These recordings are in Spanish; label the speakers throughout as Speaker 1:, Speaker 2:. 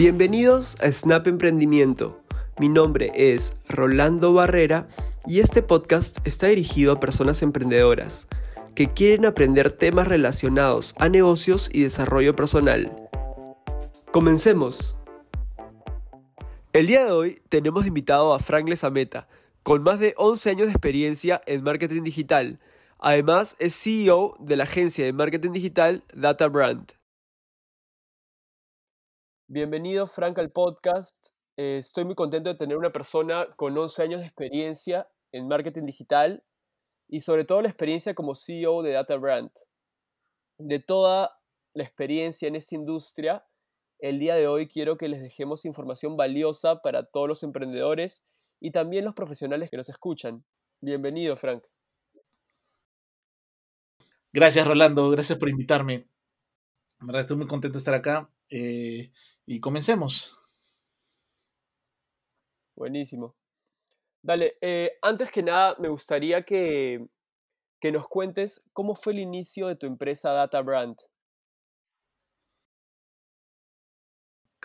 Speaker 1: Bienvenidos a Snap Emprendimiento. Mi nombre es Rolando Barrera y este podcast está dirigido a personas emprendedoras que quieren aprender temas relacionados a negocios y desarrollo personal. Comencemos. El día de hoy tenemos invitado a Frank Lezameta, con más de 11 años de experiencia en marketing digital. Además, es CEO de la agencia de marketing digital Data Brand. Bienvenido, Frank, al podcast. Eh, estoy muy contento de tener una persona con 11 años de experiencia en marketing digital y sobre todo la experiencia como CEO de Data Brand. De toda la experiencia en esa industria, el día de hoy quiero que les dejemos información valiosa para todos los emprendedores y también los profesionales que nos escuchan. Bienvenido, Frank.
Speaker 2: Gracias, Rolando. Gracias por invitarme. Estoy muy contento de estar acá. Eh, y comencemos.
Speaker 1: Buenísimo. Dale, eh, antes que nada, me gustaría que, que nos cuentes cómo fue el inicio de tu empresa Data Brand.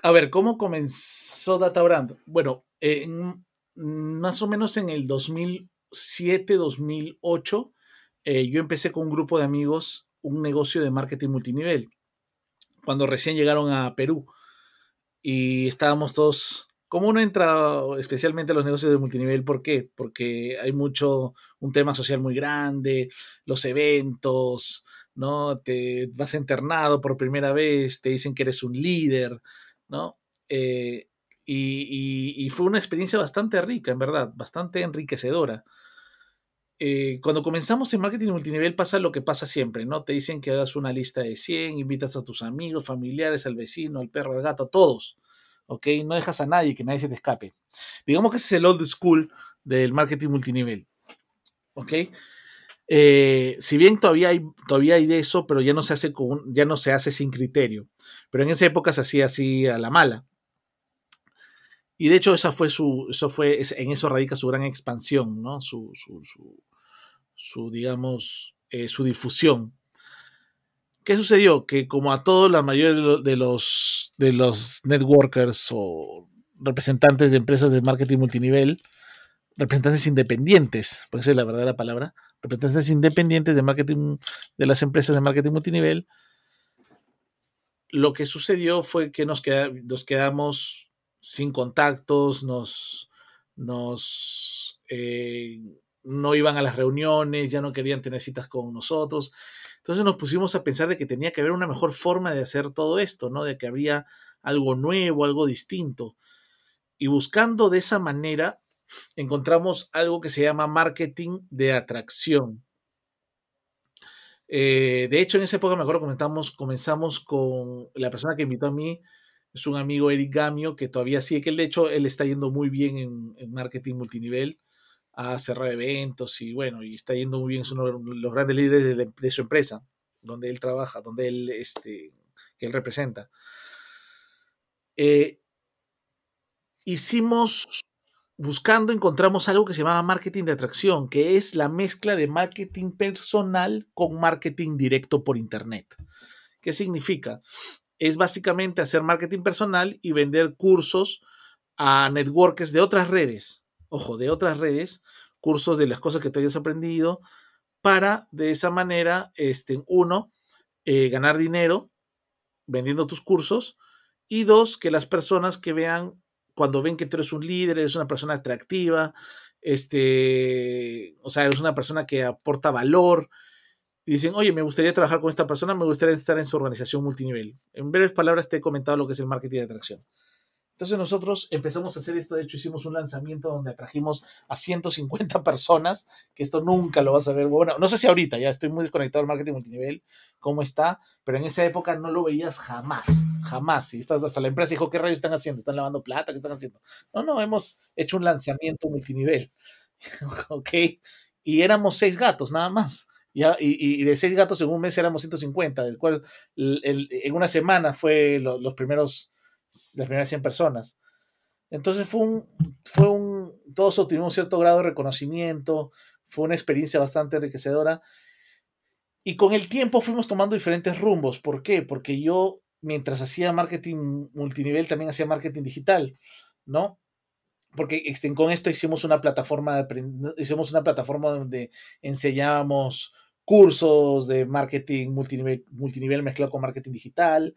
Speaker 2: A ver, ¿cómo comenzó Data Brand? Bueno, más o menos en el 2007, 2008, eh, yo empecé con un grupo de amigos un negocio de marketing multinivel, cuando recién llegaron a Perú y estábamos todos, como uno entra especialmente a los negocios de multinivel, ¿por qué? Porque hay mucho, un tema social muy grande, los eventos, ¿no? Te vas internado por primera vez, te dicen que eres un líder, ¿no? Eh, y, fue una experiencia bastante rica, en verdad, bastante enriquecedora. Eh, cuando comenzamos en marketing multinivel pasa lo que pasa siempre, ¿no? Te dicen que hagas una lista de 100, invitas a tus amigos, familiares, al vecino, al perro, al gato, a todos, ¿ok? No dejas a nadie, que nadie se te escape. Digamos que ese es el old school del marketing multinivel, ¿ok? Eh, si bien todavía hay, todavía hay de eso, pero ya no, se hace con, ya no se hace sin criterio. Pero en esa época se hacía así a la mala. Y de hecho, esa fue su, eso fue, en eso radica su gran expansión, ¿no? Su, su, digamos, eh, su difusión. ¿Qué sucedió? Que como a todos, la mayoría de los, de los networkers o representantes de empresas de marketing multinivel, representantes independientes, por esa es la verdadera palabra, representantes independientes de marketing, de las empresas de marketing multinivel, lo que sucedió fue que nos, nos quedamos sin contactos, nos, nos eh, no iban a las reuniones, ya no querían tener citas con nosotros. Entonces nos pusimos a pensar de que tenía que haber una mejor forma de hacer todo esto, ¿no? De que había algo nuevo, algo distinto. Y buscando de esa manera, encontramos algo que se llama marketing de atracción. Eh, de hecho, en esa época me acuerdo comenzamos, comenzamos con la persona que invitó a mí, es un amigo Eric Gamio que todavía sigue, que él de hecho él está yendo muy bien en, marketing multinivel, a cerrar eventos y bueno, y está yendo muy bien, es uno de los grandes líderes de, su empresa, donde él trabaja, donde él, este, que él representa. Eh, hicimos, buscando, encontramos algo que se llamaba marketing de atracción, que es la mezcla de marketing personal con marketing directo por Internet. ¿Qué significa? es básicamente hacer marketing personal y vender cursos a networkers de otras redes, ojo, de otras redes, cursos de las cosas que tú hayas aprendido, para de esa manera, este, uno, eh, ganar dinero vendiendo tus cursos y dos, que las personas que vean, cuando ven que tú eres un líder, eres una persona atractiva, este, o sea, eres una persona que aporta valor, y dicen, oye, me gustaría trabajar con esta persona, me gustaría estar en su organización multinivel. En breves palabras te he comentado lo que es el marketing de atracción. Entonces nosotros empezamos a hacer esto, de hecho hicimos un lanzamiento donde atrajimos a 150 personas, que esto nunca lo vas a ver. Bueno, no sé si ahorita, ya estoy muy desconectado del marketing multinivel, cómo está, pero en esa época no lo veías jamás, jamás. Y hasta la empresa dijo, ¿qué rayos están haciendo? ¿Están lavando plata? ¿Qué están haciendo? No, no, hemos hecho un lanzamiento multinivel. ok, y éramos seis gatos nada más. Y, de seis gatos en un mes éramos 150, del cual en una semana fue los primeros, las primeras 100 personas. Entonces fue un, fue un, todos obtuvimos cierto grado de reconocimiento, fue una experiencia bastante enriquecedora. Y con el tiempo fuimos tomando diferentes rumbos. ¿Por qué? Porque yo mientras hacía marketing multinivel, también hacía marketing digital, ¿no? Porque este, con esto hicimos una plataforma, de, hicimos una plataforma donde enseñábamos cursos de marketing multinivel, multinivel mezclado con marketing digital.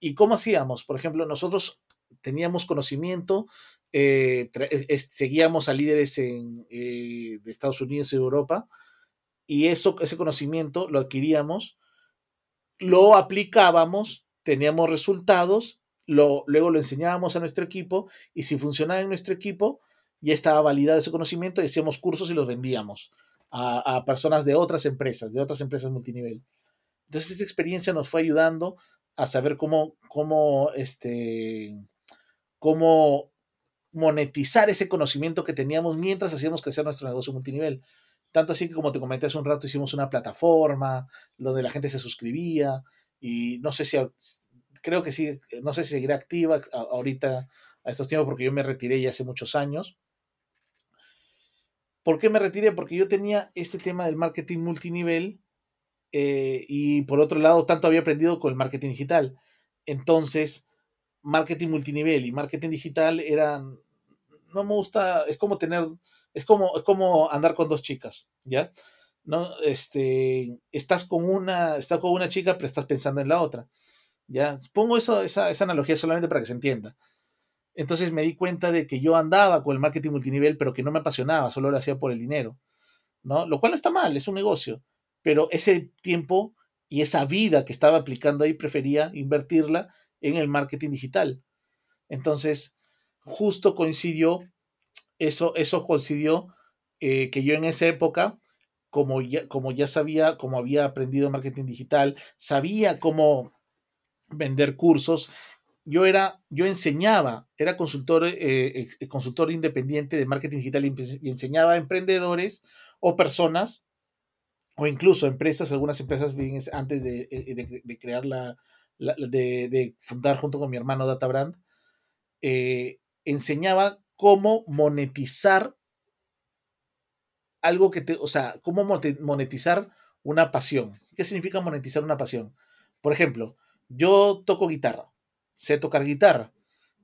Speaker 2: ¿Y cómo hacíamos? Por ejemplo, nosotros teníamos conocimiento, eh, seguíamos a líderes en, eh, de Estados Unidos y Europa, y eso, ese conocimiento lo adquiríamos, lo aplicábamos, teníamos resultados, lo, luego lo enseñábamos a nuestro equipo, y si funcionaba en nuestro equipo, ya estaba validado ese conocimiento hacíamos cursos y los vendíamos a, a personas de otras empresas, de otras empresas multinivel. Entonces esa experiencia nos fue ayudando a saber cómo, cómo este, cómo monetizar ese conocimiento que teníamos mientras hacíamos crecer nuestro negocio multinivel. Tanto así que, como te comenté hace un rato, hicimos una plataforma donde la gente se suscribía y no sé si, creo que sí, no sé si seguirá activa ahorita a estos tiempos porque yo me retiré ya hace muchos años. ¿Por qué me retiré? Porque yo tenía este tema del marketing multinivel eh, y por otro lado, tanto había aprendido con el marketing digital. Entonces, marketing multinivel y marketing digital eran, no me gusta, es como tener, es como, es como andar con dos chicas, ¿ya? ¿No? Este, estás con una, estás con una chica, pero estás pensando en la otra, ¿ya? Pongo eso, esa, esa analogía solamente para que se entienda. Entonces me di cuenta de que yo andaba con el marketing multinivel, pero que no me apasionaba, solo lo hacía por el dinero, ¿no? Lo cual no está mal, es un negocio, pero ese tiempo y esa vida que estaba aplicando ahí prefería invertirla en el marketing digital. Entonces, justo coincidió, eso, eso coincidió eh, que yo en esa época, como ya, como ya sabía, como había aprendido marketing digital, sabía cómo vender cursos, yo era, yo enseñaba, era consultor, eh, consultor independiente de marketing digital y, enseñaba a emprendedores o personas o incluso empresas, algunas empresas antes de, eh, de crear la, de, fundar junto con mi hermano DataBrand, eh, enseñaba cómo monetizar algo que te, o sea, cómo monetizar una pasión. ¿Qué significa monetizar una pasión? Por ejemplo, yo toco guitarra, sé tocar guitarra.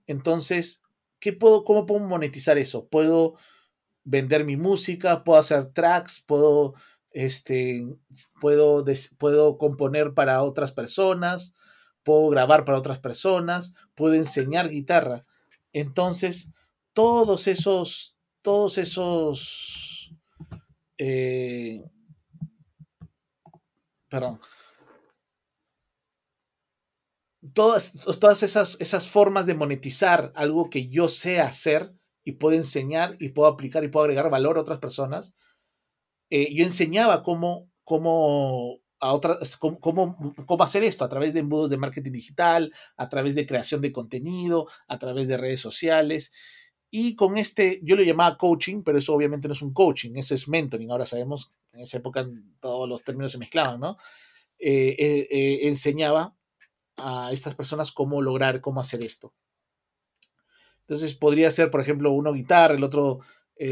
Speaker 2: Entonces, ¿qué puedo, ¿cómo puedo monetizar eso? Puedo vender mi música, puedo hacer tracks, puedo, este, puedo, puedo componer para otras personas, puedo grabar para otras personas, puedo enseñar guitarra. Entonces, todos esos, todos esos, eh, perdón, todas, todas esas, esas formas de monetizar algo que yo sé hacer y puedo enseñar y puedo aplicar y puedo agregar valor a otras personas, eh, yo enseñaba cómo, cómo a otras, cómo, cómo, hacer esto a través de embudos de marketing digital, a través de creación de contenido, a través de redes sociales. Y con este, yo lo llamaba coaching, pero eso obviamente no es un coaching, eso es mentoring. Ahora sabemos, en esa época todos los términos se mezclaban, ¿no? Eh, eh, eh, enseñaba a estas personas cómo lograr, cómo hacer esto. Entonces podría ser, por ejemplo, uno guitarra, el otro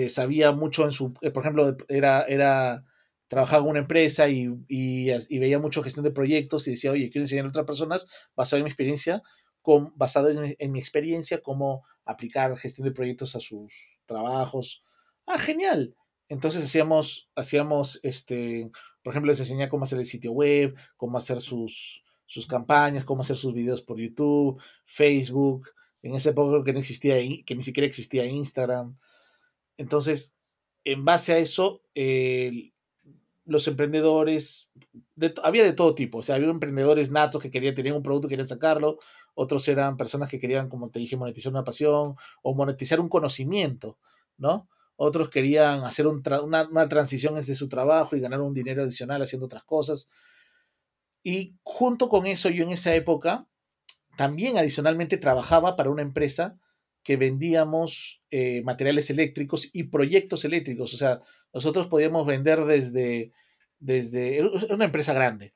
Speaker 2: sabía mucho en su, por ejemplo, era, era trabajaba en una empresa y, veía mucho gestión de proyectos y decía, oye, quiero enseñar a otras personas basado en mi experiencia, con, basado en, mi experiencia, cómo aplicar gestión de proyectos a sus trabajos. Ah, genial. Entonces hacíamos, hacíamos, este, por ejemplo, les enseñaba cómo hacer el sitio web, cómo hacer sus, sus campañas, cómo hacer sus videos por YouTube, Facebook. En ese época que no existía, que ni siquiera existía Instagram. Entonces, en base a eso, los emprendedores, había de todo tipo, o sea, había emprendedores natos que querían tener un producto, querían sacarlo, otros eran personas que querían, como te dije, monetizar una pasión o monetizar un conocimiento, ¿no? Otros querían hacer una, una, transición desde su trabajo y ganar un dinero adicional haciendo otras cosas. Y junto con eso, yo en esa época también adicionalmente trabajaba para una empresa que vendíamos eh, materiales eléctricos y proyectos eléctricos. O sea, nosotros podíamos vender desde, desde, una empresa grande,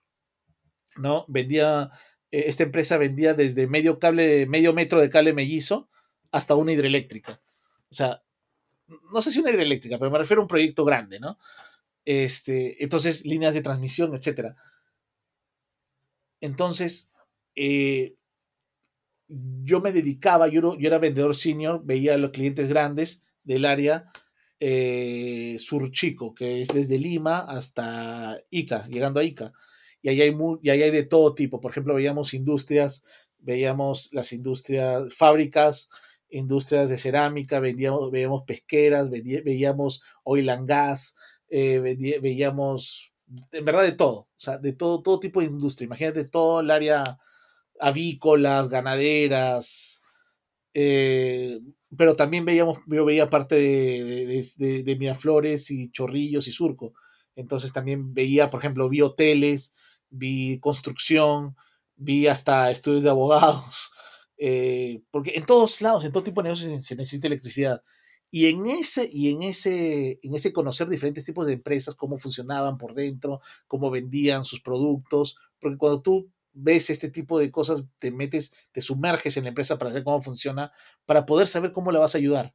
Speaker 2: ¿no? Vendía, eh, esta empresa vendía desde medio cable, medio metro de cable mellizo hasta una hidroeléctrica. O sea, no sé si una hidroeléctrica, pero me refiero a un proyecto grande, ¿no? Este, entonces, líneas de transmisión, etcétera. Entonces, eh, yo me dedicaba, yo, yo era vendedor senior, veía a los clientes grandes del área eh, sur chico, que es desde Lima hasta Ica, llegando a Ica. Y ahí hay, y hay de todo tipo. Por ejemplo, veíamos industrias, veíamos las industrias, fábricas, industrias de cerámica, veíamos, veíamos pesqueras, veíamos oil and gas, eh, veíamos, en verdad, de todo. O sea, de todo, todo tipo de industria. Imagínate todo el área avícolas, ganaderas, eh, pero también veíamos, yo veía parte de, de, Miraflores y Chorrillos y Surco. Entonces también veía, por ejemplo, vi hoteles, vi construcción, vi hasta estudios de abogados, eh, porque en todos lados, en todo tipo de negocios se, necesita electricidad. Y en ese, y en ese, en ese conocer diferentes tipos de empresas, cómo funcionaban por dentro, cómo vendían sus productos, porque cuando tú ves este tipo de cosas, te metes, te sumerges en la empresa para ver cómo funciona, para poder saber cómo le vas a ayudar.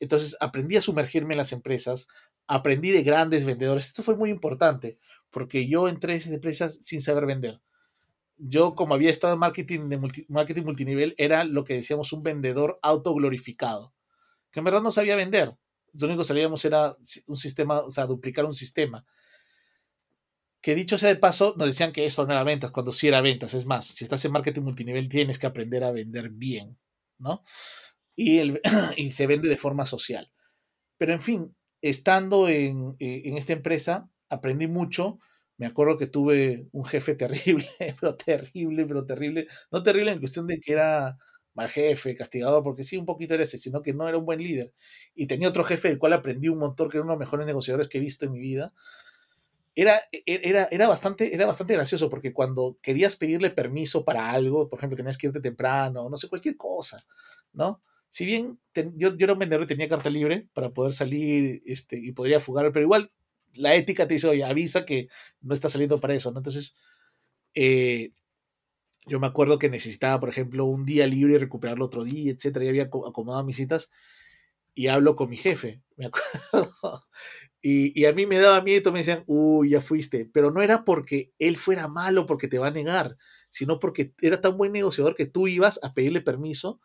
Speaker 2: Entonces aprendí a sumergirme en las empresas, aprendí de grandes vendedores. Esto fue muy importante porque yo entré en esas empresas sin saber vender. Yo, como había estado en marketing, de marketing multinivel, era lo que decíamos un vendedor autoglorificado, que en verdad no sabía vender. Lo único que sabíamos era un sistema, o sea, duplicar un sistema que dicho sea de paso, nos decían que esto no era ventas, cuando sí era ventas. Es más, si estás en marketing multinivel, tienes que aprender a vender bien, ¿no? Y, el, y se vende de forma social. Pero en fin, estando en, en, esta empresa, aprendí mucho. Me acuerdo que tuve un jefe terrible, pero terrible, pero terrible. No terrible en cuestión de que era mal jefe, castigador, porque sí, un poquito era ese, sino que no era un buen líder. Y tenía otro jefe del cual aprendí un montón, que era uno de los mejores negociadores que he visto en mi vida era, e, era, era, bastante, era bastante gracioso porque cuando querías pedirle permiso para algo, por ejemplo, tenías que irte temprano, no sé, cualquier cosa, ¿no? Si bien yo, yo, era un vendedor y tenía carta libre para poder salir este, y podría fugar, pero igual la ética te dice, oye, avisa que no está saliendo para eso, ¿no? Entonces, eh, yo me acuerdo que necesitaba, por ejemplo, un día libre y recuperarlo otro día, etcétera, y había acomodado mis citas y hablo con mi jefe, me acuerdo. Y, a mí me daba miedo, me decían, uy, ya fuiste. Pero no era porque él fuera malo, porque te va a negar, sino porque era tan buen negociador que tú ibas a pedirle permiso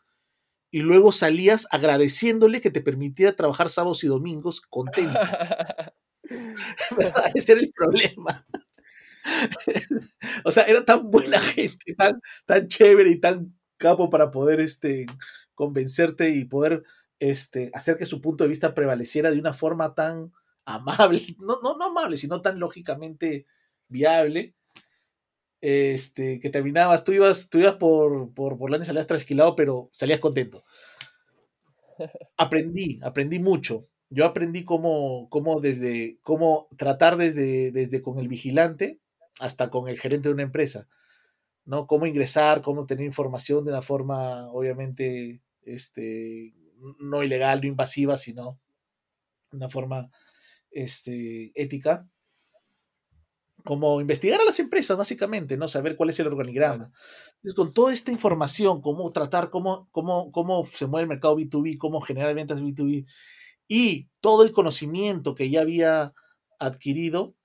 Speaker 2: y luego salías agradeciéndole que te permitiera trabajar sábados y domingos contento. Ese era el problema. o sea, era tan buena gente, tan, tan chévere y tan capo para poder este, convencerte y poder este, hacer que su punto de vista prevaleciera de una forma tan amable, no, no, no amable, sino tan lógicamente viable, este, que terminabas, tú ibas, tú ibas por, por, por y salías trasquilado, pero salías contento. Aprendí, aprendí mucho. Yo aprendí cómo, cómo desde, cómo tratar desde, desde con el vigilante hasta con el gerente de una empresa, ¿no? Cómo ingresar, cómo tener información de una forma, obviamente, este, no ilegal, no invasiva, sino una forma este, ética, como investigar a las empresas, básicamente, ¿no? Saber cuál es el organigrama. Entonces, con toda esta información, cómo tratar, cómo, cómo, cómo se mueve el mercado B2B, cómo generar ventas B2B, y todo el conocimiento que ya había adquirido,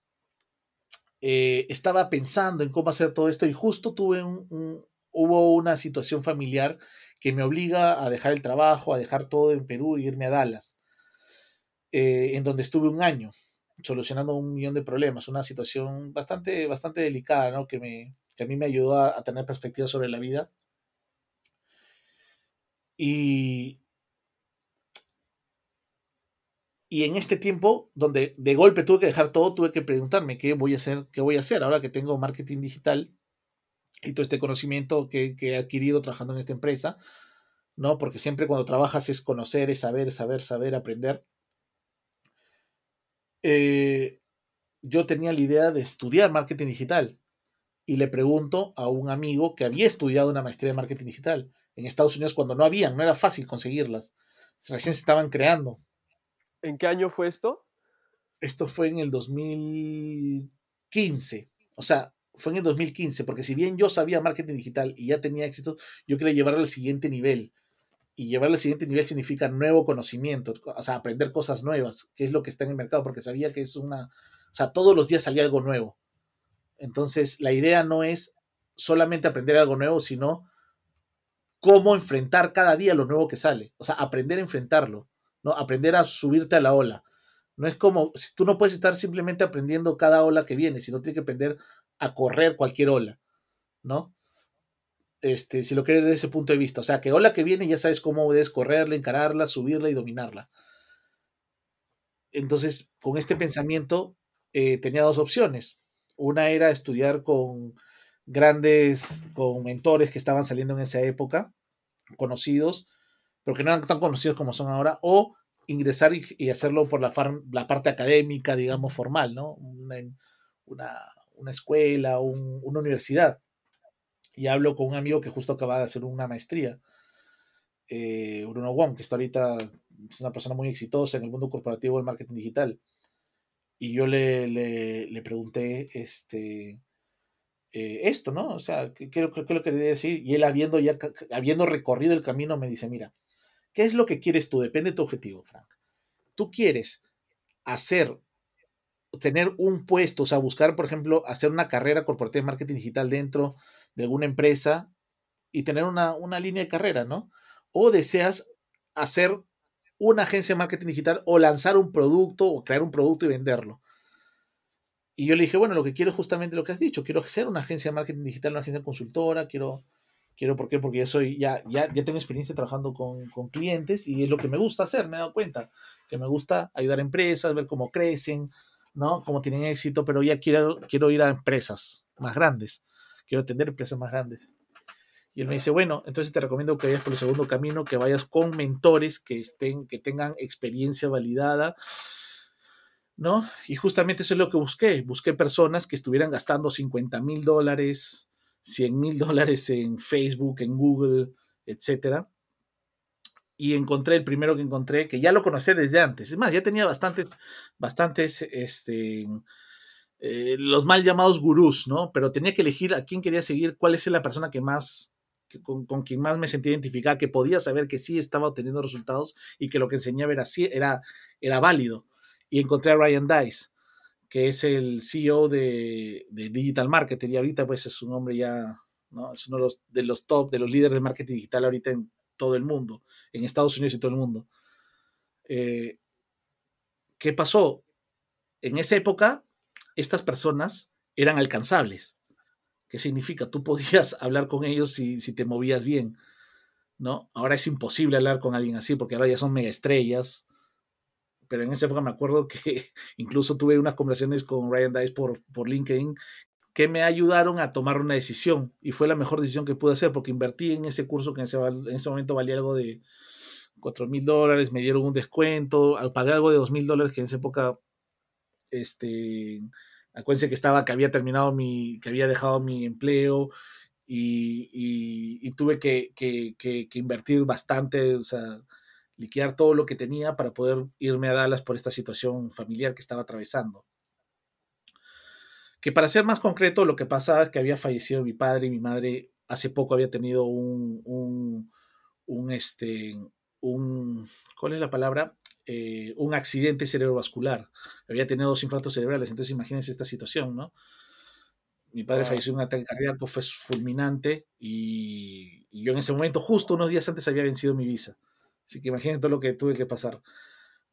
Speaker 2: eh, estaba pensando en cómo hacer todo esto y justo tuve un, hubo una situación familiar que me obliga a dejar el trabajo, a dejar todo en Perú y irme a Dallas. Eh, en donde estuve un año solucionando un millón de problemas, una situación bastante, bastante delicada, ¿no? que, me, que a mí me ayudó a, tener perspectiva sobre la vida. Y, y en este tiempo, donde de golpe tuve que dejar todo, tuve que preguntarme qué voy a hacer, qué voy a hacer ahora que tengo marketing digital y todo este conocimiento que, que, he adquirido trabajando en esta empresa, ¿no? Porque siempre cuando trabajas es conocer, es saber, saber, saber, aprender. Eh, yo tenía la idea de estudiar marketing digital y le pregunto a un amigo que había estudiado una maestría de marketing digital en Estados Unidos cuando no habían, no era fácil conseguirlas, recién se estaban creando.
Speaker 1: ¿En qué año fue esto?
Speaker 2: Esto fue en el 2015, o sea, fue en el 2015, porque si bien yo sabía marketing digital y ya tenía éxito, yo quería llevarlo al siguiente nivel y llevarle al siguiente nivel significa nuevo conocimiento, o sea, aprender cosas nuevas, que es lo que está en el mercado, porque sabía que es una, o sea, todos los días salía algo nuevo. Entonces, la idea no es solamente aprender algo nuevo, sino cómo enfrentar cada día lo nuevo que sale. O sea, aprender a enfrentarlo, ¿no? Aprender a subirte a la ola. No es como, tú no puedes estar simplemente aprendiendo cada ola que viene, sino tienes que aprender a correr cualquier ola, ¿no? Este, si lo quieres desde ese punto de vista. O sea, que ola que viene ya sabes cómo debes correrla, encararla, subirla y dominarla. Entonces, con este pensamiento eh, tenía dos opciones. Una era estudiar con grandes, con mentores que estaban saliendo en esa época, conocidos, pero que no eran tan conocidos como son ahora, o ingresar y, hacerlo por la, la, parte académica, digamos, formal, ¿no? Una, una, escuela, una universidad. Y hablo con un amigo que justo acaba de hacer una maestría, eh, Bruno Wong, que está ahorita, es una persona muy exitosa en el mundo corporativo del marketing digital. Y yo le, le, pregunté, este, eh, esto, ¿no? O sea, ¿qué, qué, lo quería decir? Y él habiendo ya, habiendo recorrido el camino, me dice, mira, ¿qué es lo que quieres tú? Depende de tu objetivo, Frank. Tú quieres hacer, tener un puesto, o sea, buscar, por ejemplo, hacer una carrera corporativa de marketing digital dentro de alguna empresa y tener una, una línea de carrera, ¿no? O deseas hacer una agencia de marketing digital o lanzar un producto o crear un producto y venderlo. Y yo le dije, bueno, lo que quiero es justamente lo que has dicho, quiero ser una agencia de marketing digital, una agencia consultora, quiero, quiero, ¿por qué? Porque ya soy, ya, ya, ya tengo experiencia trabajando con, con, clientes y es lo que me gusta hacer, me he dado cuenta, que me gusta ayudar a empresas, ver cómo crecen, ¿no? Cómo tienen éxito, pero ya quiero, quiero ir a empresas más grandes, quiero atender empresas más grandes. Y él me dice, bueno, entonces te recomiendo que vayas por el segundo camino, que vayas con mentores que estén, que tengan experiencia validada, ¿no? Y justamente eso es lo que busqué. Busqué personas que estuvieran gastando 50 mil dólares, 100 mil dólares en Facebook, en Google, etcétera. Y encontré el primero que encontré, que ya lo conocía desde antes. Es más, ya tenía bastantes, bastantes, este, eh, los mal llamados gurús, ¿no? Pero tenía que elegir a quién quería seguir, cuál es la persona que más, con, con, quien más me sentía identificada, que podía saber que sí estaba obteniendo resultados y que lo que enseñaba era, era, era válido y encontré a Ryan Dice, que es el CEO de, Digital Marketing y ahorita pues es un hombre ya, ¿no? Es uno de los, de los top, de los líderes de marketing digital ahorita en todo el mundo, en Estados Unidos y todo el mundo. Eh, ¿Qué pasó? En esa época, estas personas eran alcanzables. ¿Qué significa? Tú podías hablar con ellos si, si te movías bien, ¿no? Ahora es imposible hablar con alguien así porque ahora ya son mega estrellas, pero en esa época me acuerdo que incluso tuve unas conversaciones con Ryan Dice por, por LinkedIn que me ayudaron a tomar una decisión y fue la mejor decisión que pude hacer porque invertí en ese curso que en ese, en ese momento valía algo de 4 mil dólares, me dieron un descuento, pagué algo de 2 mil dólares que en esa época, este, acuérdense que estaba, que había terminado mi, que había dejado mi empleo y, tuve que, que, que, que, invertir bastante, o sea, liquidar todo lo que tenía para poder irme a Dallas por esta situación familiar que estaba atravesando. Que para ser más concreto, lo que pasaba es que había fallecido mi padre y mi madre hace poco había tenido un, un, un este, un, ¿cuál es la palabra? Eh, un accidente cerebrovascular. Había tenido dos infartos cerebrales, entonces imagínense esta situación, ¿no? Mi padre falleció en un ataque cardíaco, fue fulminante y, y yo en ese momento, justo unos días antes, había vencido mi visa. Así que imagínate todo lo que tuve que pasar.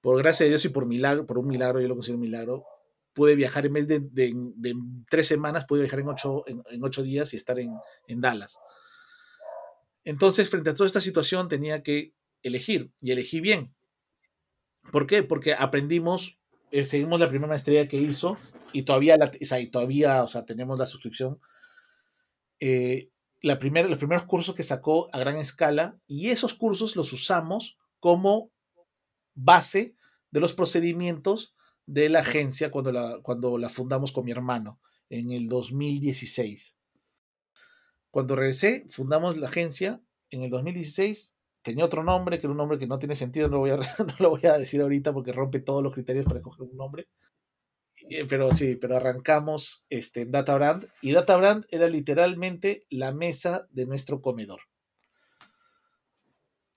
Speaker 2: Por gracia de Dios y por milagro, por un milagro, yo lo considero un milagro, pude viajar en vez de, de, tres semanas, pude viajar en ocho, en, ocho días y estar en, en, Dallas. Entonces, frente a toda esta situación, tenía que elegir y elegí bien. ¿Por qué? Porque aprendimos, eh, seguimos la primera maestría que hizo y todavía, la, o sea, y todavía, o sea, tenemos la suscripción. Eh, la los primeros cursos que sacó a gran escala y esos cursos los usamos como base de los procedimientos de la agencia cuando la, cuando la fundamos con mi hermano en el 2016. Cuando regresé, fundamos la agencia en el 2016. Tenía otro nombre, que era un nombre que no tiene sentido, no lo voy a, no lo voy a decir ahorita porque rompe todos los criterios para escoger un nombre. Eh, pero sí, pero arrancamos este, en DataBrand y DataBrand era literalmente la mesa de nuestro comedor.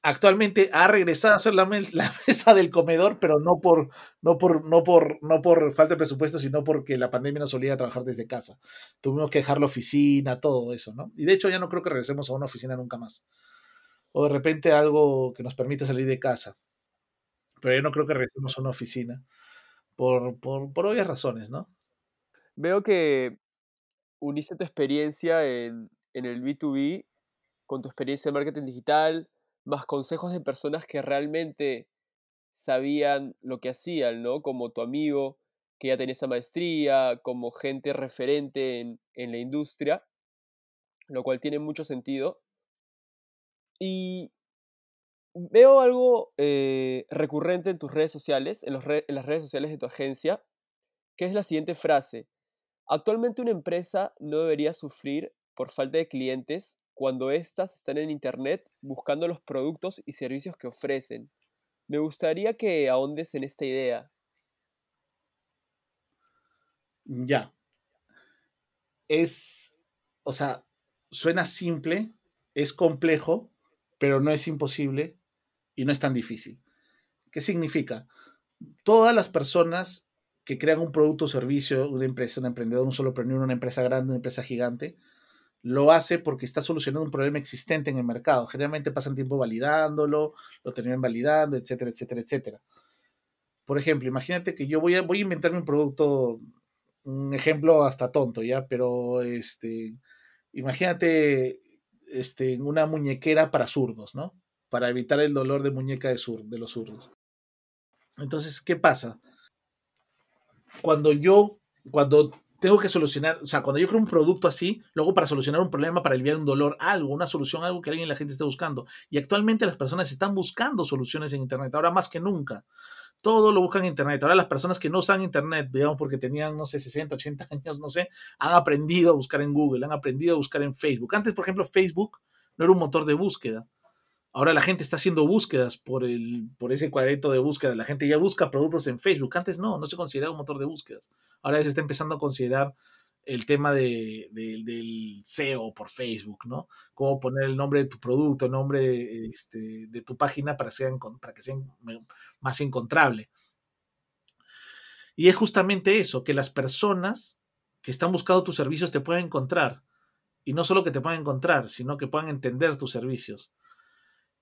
Speaker 2: Actualmente ha regresado a ser la, mesa del comedor, pero no por, no, por, no, por, no por falta de presupuesto, sino porque la pandemia nos solía trabajar desde casa. Tuvimos que dejar la oficina, todo eso, ¿no? Y de hecho ya no creo que regresemos a una oficina nunca más. o de repente algo que nos permita salir de casa. Pero yo no creo que regresemos a una oficina, por, por, por obvias razones, ¿no?
Speaker 1: Veo que uniste tu experiencia en, en el B2B con tu experiencia en marketing digital, más consejos de personas que realmente sabían lo que hacían, ¿no? Como tu amigo que ya tenía esa maestría, como gente referente en, en la industria, lo cual tiene mucho sentido. Y veo algo eh, recurrente en tus redes sociales, en, las redes sociales de tu agencia, que es la siguiente frase. Actualmente una empresa no debería sufrir por falta de clientes cuando éstas están en Internet buscando los productos y servicios que ofrecen. Me gustaría que ahondes en esta idea.
Speaker 2: Ya. Es, o sea, suena simple, es complejo, pero no es imposible y no es tan difícil. ¿Qué significa? Todas las personas que crean un producto o servicio, una empresa, un emprendedor, un solo emprendedor, una empresa grande, una empresa gigante, lo hace porque está solucionando un problema existente en el mercado. Generalmente pasan tiempo validándolo, lo terminan validando, etcétera, etcétera, etcétera. Por ejemplo, imagínate que yo voy a, voy a inventarme un producto, un ejemplo hasta tonto, ¿ya? Pero, este, imagínate, este, una muñequera para zurdos, ¿no? Para evitar el dolor de muñeca de, sur, de los zurdos. Entonces, ¿qué pasa? Cuando yo, cuando tengo que solucionar, o sea, cuando yo creo un producto así, luego para solucionar un problema, para aliviar un dolor, algo, una solución, algo que alguien la gente esté buscando. Y actualmente las personas están buscando soluciones en Internet, ahora más que nunca. Todo lo buscan en Internet. Ahora las personas que no usan Internet, digamos porque tenían, no sé, 60, 80 años, no sé, han aprendido a buscar en Google, han aprendido a buscar en Facebook. Antes, por ejemplo, Facebook no era un motor de búsqueda. Ahora la gente está haciendo búsquedas por, el, por ese cuadrito de búsqueda. La gente ya busca productos en Facebook. Antes no, no se consideraba un motor de búsquedas. Ahora se está empezando a considerar el tema de, del SEO por Facebook, ¿no? Cómo poner el nombre de tu producto, el nombre este, de tu página para, para que sea más encontrable. Y es justamente eso, que las personas que están buscando tus servicios te puedan encontrar. Y no solo que te puedan encontrar, sino que puedan entender tus servicios.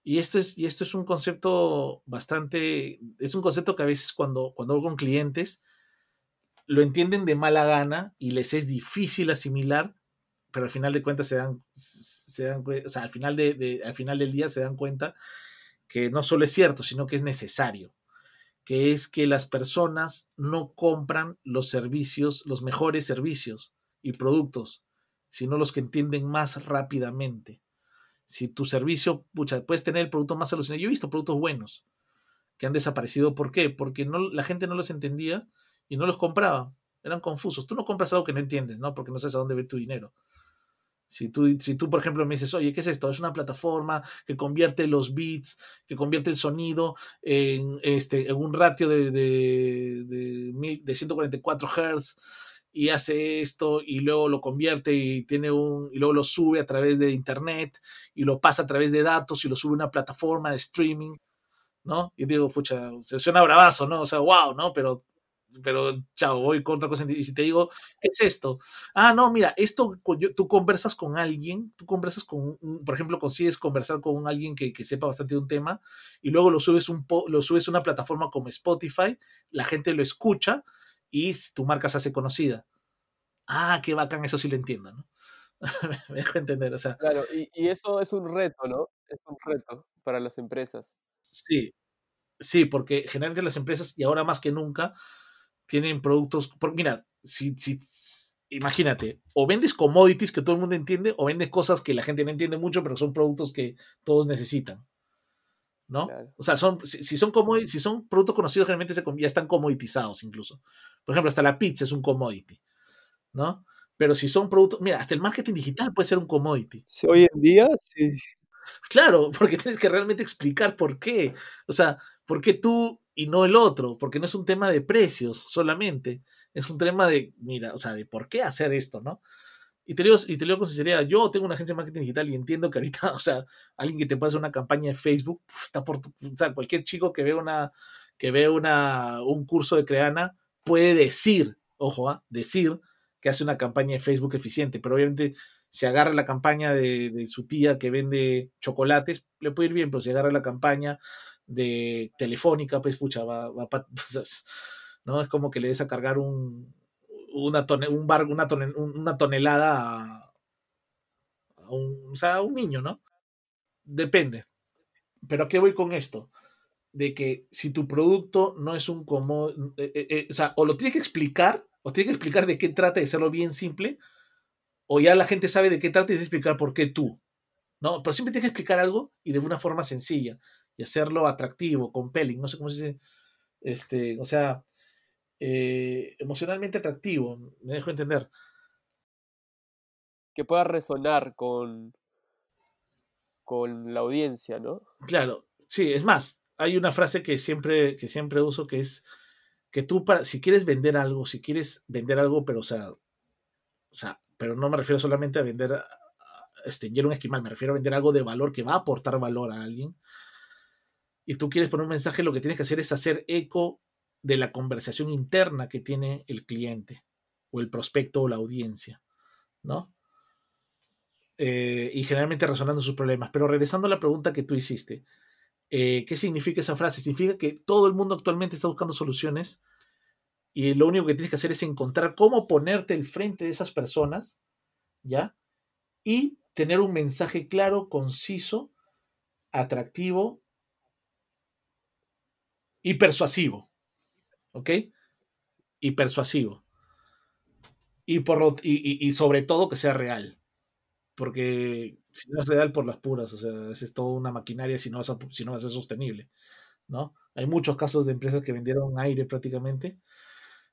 Speaker 2: Y esto es, y esto es un concepto bastante, es un concepto que a veces cuando, cuando hablo con clientes lo entienden de mala gana y les es difícil asimilar, pero al final de cuentas se dan, se dan o sea, al final, de, al final del día se dan cuenta que no solo es cierto, sino que es necesario, que es que las personas no compran los servicios, los mejores servicios y productos, sino los que entienden más rápidamente si tu servicio, pucha, puedes tener el producto más alucinante. Yo he visto productos buenos que han desaparecido. ¿Por qué? Porque la gente no los entendía y no los compraba. Eran confusos. Tú no compras algo que no entiendes, ¿no? Porque no sabes a dónde ver tu dinero. Si tú, si tú, por ejemplo, me dices, oye, ¿qué es esto? Es una plataforma que convierte los bits, que convierte el sonido en, este, en un ratio de, de, de, de 144 Hz y hace esto y luego lo convierte y tiene un y luego lo sube a través de internet y lo pasa a través de datos y lo sube a una plataforma de streaming, ¿no? Y digo, pucha, se suena bravazo, ¿no? O sea, wow, ¿no? Pero pero chao, voy con otra cosa y si te digo, ¿qué es esto? Ah, no, mira, esto tú conversas con alguien, tú conversas con, por ejemplo, consigues conversar con alguien que, que sepa bastante de un tema y luego lo subes un lo subes a una plataforma como Spotify, la gente lo escucha y tu marca se hace conocida. Ah, qué bacán, eso sí lo entiendo, ¿no? Me dejo entender, o sea.
Speaker 1: Claro, y, y, eso es un reto, ¿no? Es un reto para las empresas.
Speaker 2: Sí, sí, porque generalmente las empresas, y ahora más que nunca, tienen productos. Porque mira, si, si, imagínate, o vendes commodities que todo el mundo entiende, o vendes cosas que la gente no entiende mucho, pero son productos que todos necesitan. ¿No? O sea, son, si, son si son productos conocidos, generalmente se, ya están comoditizados incluso. Por ejemplo, hasta la pizza es un commodity, ¿no? Pero si son productos, mira, hasta el marketing digital puede ser un commodity.
Speaker 1: Sí, hoy en día, sí.
Speaker 2: Claro, porque tienes que realmente explicar por qué. O sea, por qué tú y no el otro, porque no es un tema de precios solamente, es un tema de, mira, o sea, de por qué hacer esto, ¿no? Y te, digo, y te digo con sinceridad, yo tengo una agencia de marketing digital y entiendo que ahorita, o sea, alguien que te pueda hacer una campaña de Facebook, está por o sea, cualquier chico que ve una, que ve una, un curso de Creana puede decir, ojo, ¿ah? decir que hace una campaña de Facebook eficiente, pero obviamente si agarra la campaña de, su tía que vende chocolates, le puede ir bien, pero si agarra la campaña de Telefónica, pues pucha, va, va ¿no? Es como que le des a cargar un, una, un una, una tonelada a, un, a un niño, ¿no? Depende. Pero ¿a qué voy con esto? De que si tu producto no es un como, eh, eh, eh, o sea, o lo tienes que explicar, o tienes que explicar de qué trata de hacerlo bien simple, o ya la gente sabe de qué trata y tienes explicar por qué tú. ¿no? Pero siempre tienes que explicar algo y de una forma sencilla y hacerlo atractivo, compelling, no sé cómo se dice, este, o sea, emocionalmente atractivo, me dejo entender.
Speaker 1: Que pueda resonar con, con la audiencia, ¿no?
Speaker 2: Claro, sí, es más, hay una frase que siempre, que siempre uso que es que tú para, si quieres vender algo, si quieres vender algo, pero o sea, o sea, pero no me refiero solamente a vender, a, un esquimal, me refiero a vender algo de valor que va a aportar valor a alguien. Y tú quieres poner un mensaje, lo que tienes que hacer es hacer eco de la conversación interna que tiene el cliente o el prospecto o la audiencia, ¿no? Eh, y generalmente resonando sus problemas. Pero regresando a la pregunta que tú hiciste, eh, ¿qué significa esa frase? Significa que todo el mundo actualmente está buscando soluciones y lo único que tienes que hacer es encontrar cómo ponerte el frente de esas personas, ¿ya? Y tener un mensaje claro, conciso, atractivo y persuasivo. ¿Ok? Y persuasivo. Y, por y sobre todo que sea real porque si no es real por las puras, o sea, es toda una maquinaria si no, si no va a ser sostenible, ¿no? Hay muchos casos de empresas que vendieron aire prácticamente,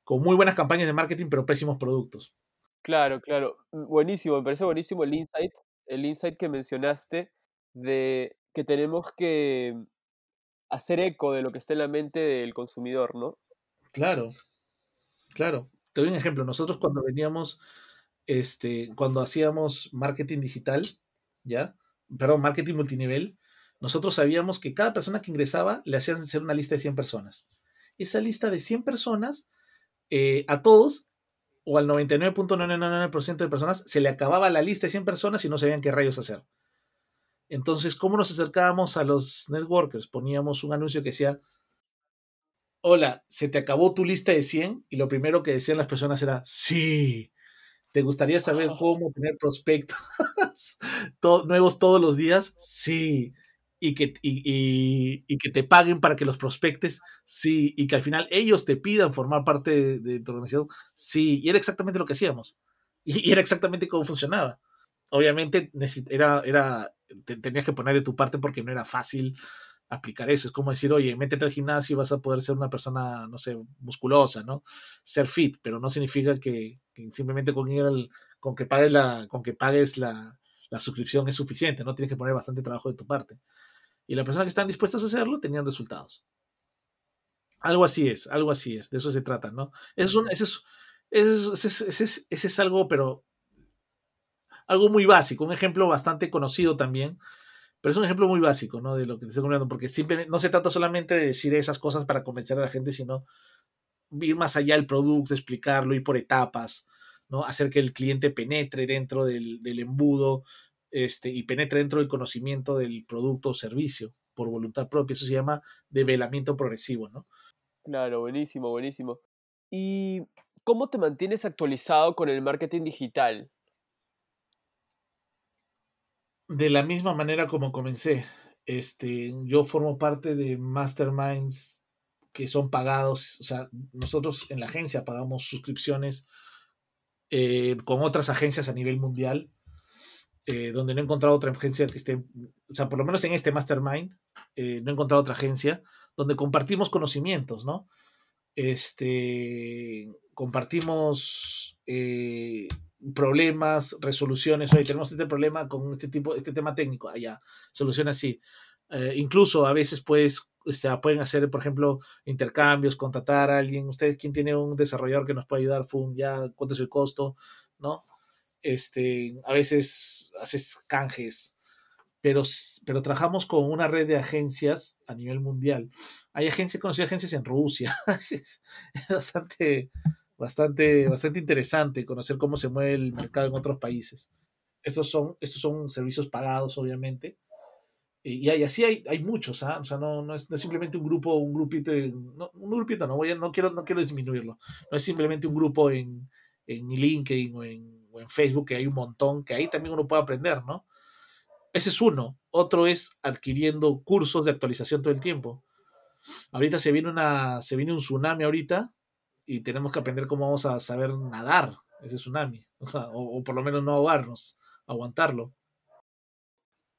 Speaker 2: con muy buenas campañas de marketing, pero pésimos productos.
Speaker 1: Claro, claro. Buenísimo, me parece buenísimo el insight, el insight que mencionaste de que tenemos que hacer eco de lo que está en la mente del consumidor, ¿no?
Speaker 2: Claro, claro. Te doy un ejemplo. Nosotros cuando veníamos este, cuando hacíamos marketing digital, ¿ya? Perdón, marketing multinivel, nosotros sabíamos que cada persona que ingresaba le hacían hacer una lista de 100 personas. Esa lista de 100 personas, eh, a todos, o al 99.999% de personas, se le acababa la lista de 100 personas y no sabían qué rayos hacer. Entonces, ¿cómo nos acercábamos a los networkers? Poníamos un anuncio que decía, hola, se te acabó tu lista de 100 y lo primero que decían las personas era, sí, ¿Te gustaría saber cómo tener prospectos nuevos todos los días? Sí. Y que, y, que te paguen para que los prospectes, sí. Y que al final ellos te pidan formar parte de, tu organización, sí. Y era exactamente lo que hacíamos. Y, era exactamente cómo funcionaba. Obviamente era, era, tenías que poner de tu parte porque no era fácil aplicar eso. Es como decir, oye, métete al gimnasio y vas a poder ser una persona, no sé, musculosa, ¿no? Ser fit, pero no significa que, simplemente con, con que pagues, la, con que pagues la, suscripción es suficiente, ¿no? Tienes que poner bastante trabajo de tu parte. Y las personas que están dispuestas a hacerlo tenían resultados. Algo así es, algo así es, de eso se trata, ¿no? Eso es, eso es, ese es algo, pero algo muy básico, un ejemplo bastante conocido también pero es un ejemplo muy básico, ¿no? De lo que te estoy comentando, porque simplemente no se trata solamente de decir esas cosas para convencer a la gente, sino ir más allá del producto, explicarlo, ir por etapas, ¿no? Hacer que el cliente penetre dentro del, embudo este, y penetre dentro del conocimiento del producto o servicio por voluntad propia. Eso se llama develamiento progresivo, ¿no?
Speaker 1: Claro, buenísimo, buenísimo. ¿Y cómo te mantienes actualizado con el marketing digital?
Speaker 2: De la misma manera como comencé. Este, yo formo parte de masterminds que son pagados, o sea, nosotros en la agencia pagamos suscripciones eh, con otras agencias a nivel mundial, eh, donde no he encontrado otra agencia que esté, o sea, por lo menos en este mastermind, eh, no he encontrado otra agencia donde compartimos conocimientos, ¿no? Este, compartimos problemas, resoluciones, oye, tenemos este problema con este tipo, este tema técnico, allá, soluciona así. Eh, incluso a veces pues, o sea, pueden hacer, por ejemplo, intercambios, contratar a alguien. Ustedes, ¿quién tiene un desarrollador que nos puede ayudar? FUM, ya, ¿cuánto es el costo? ¿No? Este, a veces haces canjes, pero, pero trabajamos con una red de agencias a nivel mundial. Hay agencias, conocí agencias en Rusia. es bastante, bastante, bastante interesante conocer cómo se mueve el mercado en otros países. Estos son, estos son servicios pagados, obviamente. Y, así hay, hay muchos, ¿ah? O sea, no, no, es, simplemente un grupo, un grupito, no, un grupito, no, voy a, no, quiero, no quiero disminuirlo. No es simplemente un grupo en, en LinkedIn o en, o en Facebook, que hay un montón, que ahí también uno puede aprender, ¿no? Ese es uno. Otro es adquiriendo cursos de actualización todo el tiempo. Ahorita se viene una, se viene un tsunami ahorita y tenemos que aprender cómo vamos a saber nadar ese tsunami, o, por lo menos no ahogarnos, aguantarlo.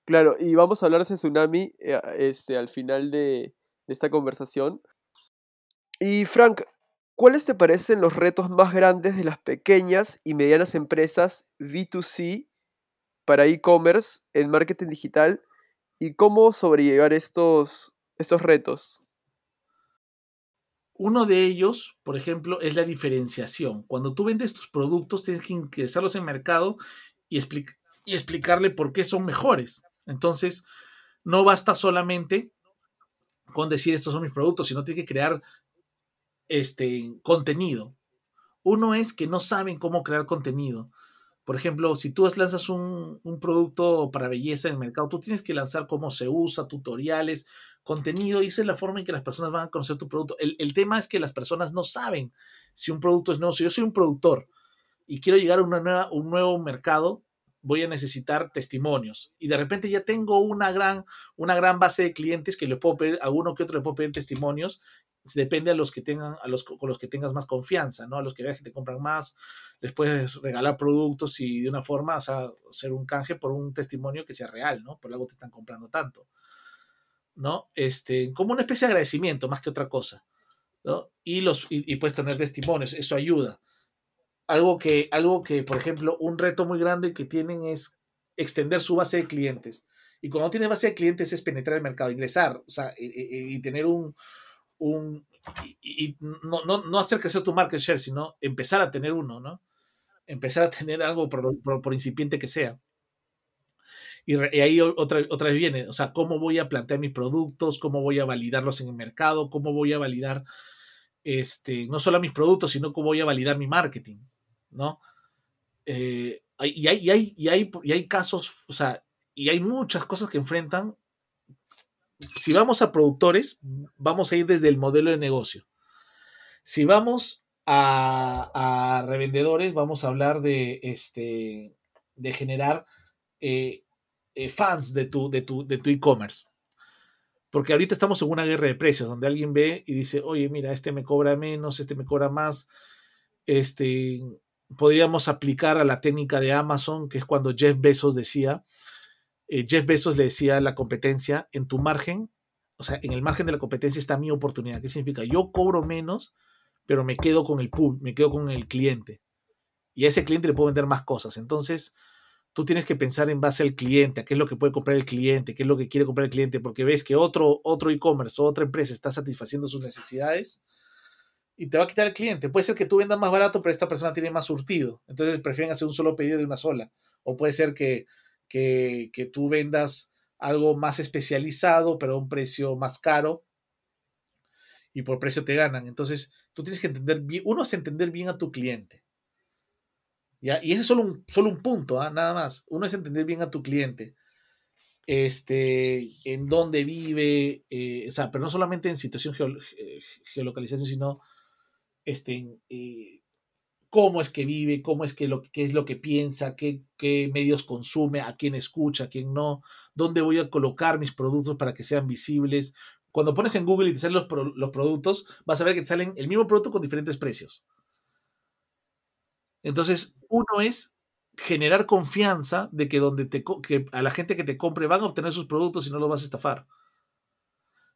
Speaker 1: Claro, y vamos a hablar de ese tsunami eh, este, al final de, de esta conversación. Y Frank, ¿cuáles te parecen los retos más grandes de las pequeñas y medianas empresas B2C para e-commerce en marketing digital y cómo sobrellevar estos, estos retos?
Speaker 2: Uno de ellos, por ejemplo, es la diferenciación. Cuando tú vendes tus productos, tienes que ingresarlos en mercado y, y explicarle por qué son mejores. Entonces, no basta solamente con decir estos son mis productos, sino tienes que crear este contenido. Uno es que no saben cómo crear contenido. Por ejemplo, si tú lanzas un, producto para belleza en el mercado, tú tienes que lanzar cómo se usa, tutoriales, contenido, y esa es la forma en que las personas van a conocer tu producto. El, tema es que las personas no saben si un producto es nuevo. Si yo soy un productor y quiero llegar a una nueva, un nuevo mercado, voy a necesitar testimonios. Y de repente ya tengo una gran, una gran base de clientes que le puedo pedir, a uno que otro le puedo pedir testimonios depende a los que tengan, a los con los que tengas más confianza, ¿no? A los que veas que te compran más, les puedes regalar productos y de una forma, o sea, hacer un canje por un testimonio que sea real, ¿no? Por algo te están comprando tanto, ¿no? Este, como una especie de agradecimiento más que otra cosa, ¿no? Y los, y, puedes tener testimonios, eso ayuda. Algo que, algo que, por ejemplo, un reto muy grande que tienen es extender su base de clientes. Y cuando tienes base de clientes es penetrar el mercado, ingresar, o sea, y tener un, un, y, no, no, no, hacer crecer tu market share, sino empezar a tener uno, ¿no? Empezar a tener algo por, incipiente que sea. Y, ahí otra, otra vez viene, o sea, cómo voy a plantear mis productos, cómo voy a validarlos en el mercado, cómo voy a validar este, no solo mis productos, sino cómo voy a validar mi marketing, ¿no? Eh, y, hay, y, hay, y, hay, y hay casos, o sea, y hay muchas cosas que enfrentan si vamos a productores, vamos a ir desde el modelo de negocio. Si vamos a, revendedores, vamos a hablar de, este, de generar eh, eh, fans de tu de tu, de tu e-commerce. Porque ahorita estamos en una guerra de precios, donde alguien ve y dice, oye, mira, este me cobra menos, este me cobra más. Este, podríamos aplicar a la técnica de Amazon, que es cuando Jeff Bezos decía, eh, Jeff Bezos le decía la competencia, en tu margen, o sea, en el margen de la competencia está mi oportunidad. ¿Qué significa? Yo cobro menos, pero me quedo con el pool, me quedo con el cliente. Y a ese cliente le puedo vender más cosas. Entonces, tú tienes que pensar en base al cliente, a qué es lo que puede comprar el cliente, qué es lo que quiere comprar el cliente, porque ves que otro, otro e-commerce o otra empresa está satisfaciendo sus necesidades y te va a quitar el cliente. Puede ser que tú vendas más barato, pero esta persona tiene más surtido. Entonces prefieren hacer un solo pedido de una sola. O puede ser que que, tú vendas algo más especializado, pero a un precio más caro y por precio te ganan. Entonces, tú tienes que entender bien, uno es entender bien a tu cliente. Y ese es solo un, solo un punto, ¿ah? nada más. Uno es entender bien a tu cliente. Este, en dónde vive, eh, o sea, pero no solamente en situación eh, geolocalización, sino este, eh, cómo es que vive, cómo es que lo, qué es lo que piensa, qué, medios consume, a quién escucha, a quién no, dónde voy a colocar mis productos para que sean visibles. Cuando pones en Google y te salen los, los productos, vas a ver que te salen el mismo producto con diferentes precios. Entonces, uno es generar confianza de que, donde te, que a la gente que te compre van a obtener sus productos y no los vas a estafar.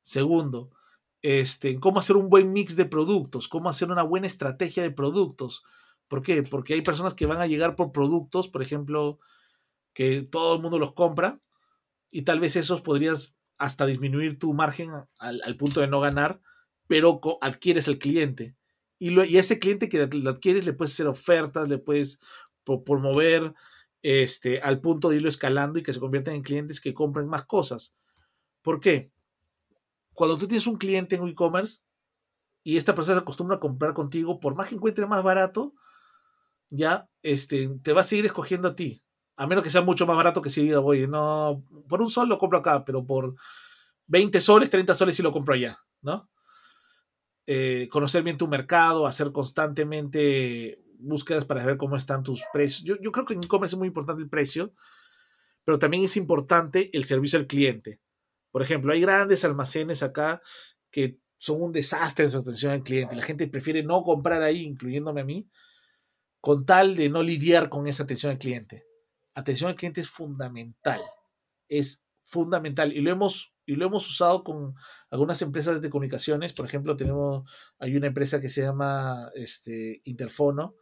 Speaker 2: Segundo, este, cómo hacer un buen mix de productos, cómo hacer una buena estrategia de productos, ¿Por qué? Porque hay personas que van a llegar por productos, por ejemplo, que todo el mundo los compra y tal vez esos podrías hasta disminuir tu margen al, punto de no ganar, pero adquieres el cliente. Y, lo, y, ese cliente que lo adquieres le puedes hacer ofertas, le puedes promover este, al punto de irlo escalando y que se conviertan en clientes que compren más cosas. ¿Por qué? Cuando tú tienes un cliente en e-commerce y esta persona se acostumbra a comprar contigo, por más que encuentre más barato, ya este, te va a seguir escogiendo a ti. A menos que sea mucho más barato que si diga, voy, no, por un sol lo compro acá, pero por 20 soles, 30 soles sí lo compro allá, ¿no? Eh, conocer bien tu mercado, hacer constantemente búsquedas para ver cómo están tus precios. Yo, yo creo que en e-commerce es muy importante el precio, pero también es importante el servicio al cliente. Por ejemplo, hay grandes almacenes acá que son un desastre en su atención al cliente. La gente prefiere no comprar ahí, incluyéndome a mí, con tal de no lidiar con esa atención al cliente. Atención al cliente es fundamental. Es fundamental. Y lo hemos, y lo hemos usado con algunas empresas de comunicaciones. Por ejemplo, tenemos, hay una empresa que se llama este, Interfono,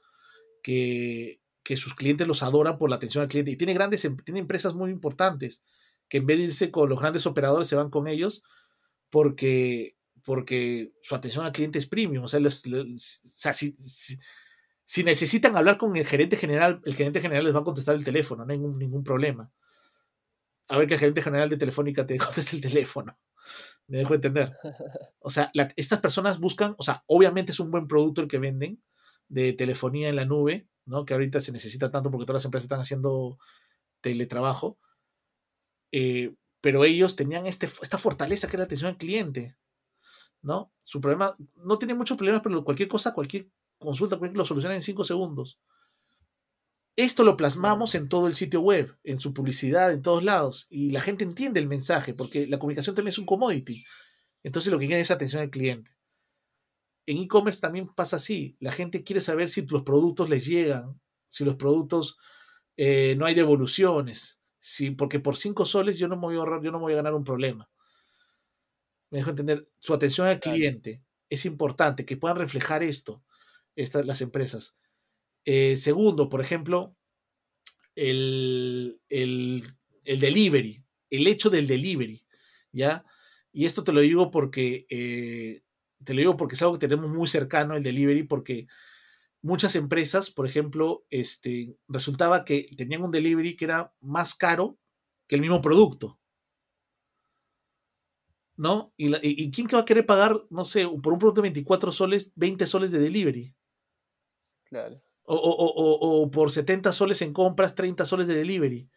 Speaker 2: que, que sus clientes los adoran por la atención al cliente. Y tiene grandes, em, tiene empresas muy importantes que en vez de irse con los grandes operadores se van con ellos porque, porque su atención al cliente es premium. O sea, si, necesitan hablar con el gerente general, el gerente general les va a contestar el teléfono, no hay ningún, ningún problema. A ver que el gerente general de Telefónica te conteste el teléfono. Me dejo entender. O sea, estas personas buscan, o sea, obviamente es un buen producto el que venden de telefonía en la nube, ¿no? Que ahorita se necesita tanto porque todas las empresas están haciendo teletrabajo. Eh, pero ellos tenían este, esta fortaleza que era la atención al cliente, ¿no? Su problema, no tiene muchos problemas, pero cualquier cosa, cualquier consulta, cualquier lo soluciona en cinco segundos. Esto lo plasmamos en todo el sitio web, en su publicidad, en todos lados, y la gente entiende el mensaje, porque la comunicación también es un commodity. Entonces lo que quiere es atención al cliente. En e-commerce también pasa así. La gente quiere saber si los productos les llegan, si los productos eh, no hay devoluciones, si, porque por cinco soles yo no me voy a ahorrar, yo no voy a ganar un problema. Me dejo entender, su atención al cliente es importante, que puedan reflejar esto estas, las empresas. Eh, segundo, por ejemplo, el, el, el, delivery, el hecho del delivery, ¿ya? Y esto te lo digo porque, eh, te lo digo porque es algo que tenemos muy cercano, el delivery, porque muchas empresas, por ejemplo, este, resultaba que tenían un delivery que era más caro que el mismo producto. ¿No? ¿Y, y, quién que va a querer pagar, no sé, por un producto de 24 soles, 20 soles de delivery?
Speaker 1: Claro.
Speaker 2: O, o, o, por 70 soles en compras, 30 soles de delivery.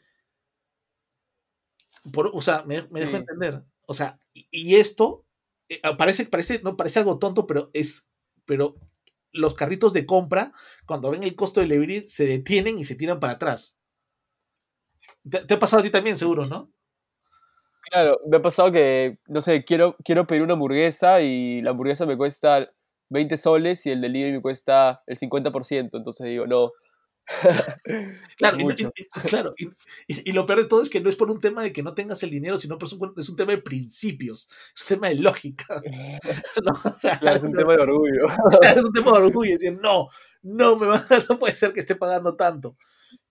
Speaker 2: Por, o sea, me, me dejo entender. O sea, y, esto eh, parece, parece, no, parece algo tonto, pero es, pero los carritos de compra, cuando ven el costo de delivery, se detienen y se tiran para atrás. Te, ha pasado a ti también, seguro, ¿no?
Speaker 1: Claro, me ha pasado que, no sé, quiero, quiero pedir una hamburguesa y la hamburguesa me cuesta 20 soles y el delivery me cuesta el 50%, entonces digo, no,
Speaker 2: claro, y, claro y, lo peor de todo es que no es por un tema de que no tengas el dinero, sino por un, es un tema de principios, es un tema de lógica.
Speaker 1: es un tema de orgullo.
Speaker 2: es un tema de orgullo. Decir, no, no, me no puede ser que esté pagando tanto.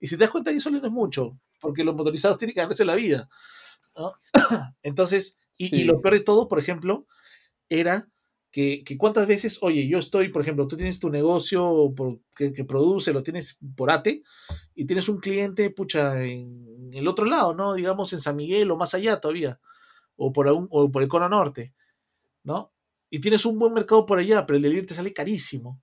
Speaker 2: Y si te das cuenta, eso no es mucho, porque los motorizados tienen que ganarse la vida. Entonces, y, lo peor de todo, por ejemplo, era que, cuántas veces, oye, yo estoy, por ejemplo, tú tienes tu negocio por, que, produce, lo tienes por ATE, y tienes un cliente, pucha, en el otro lado, ¿no? Digamos en San Miguel o más allá todavía, o por, o por el Cono Norte, ¿no? Y tienes un buen mercado por allá, pero el delivery te sale carísimo.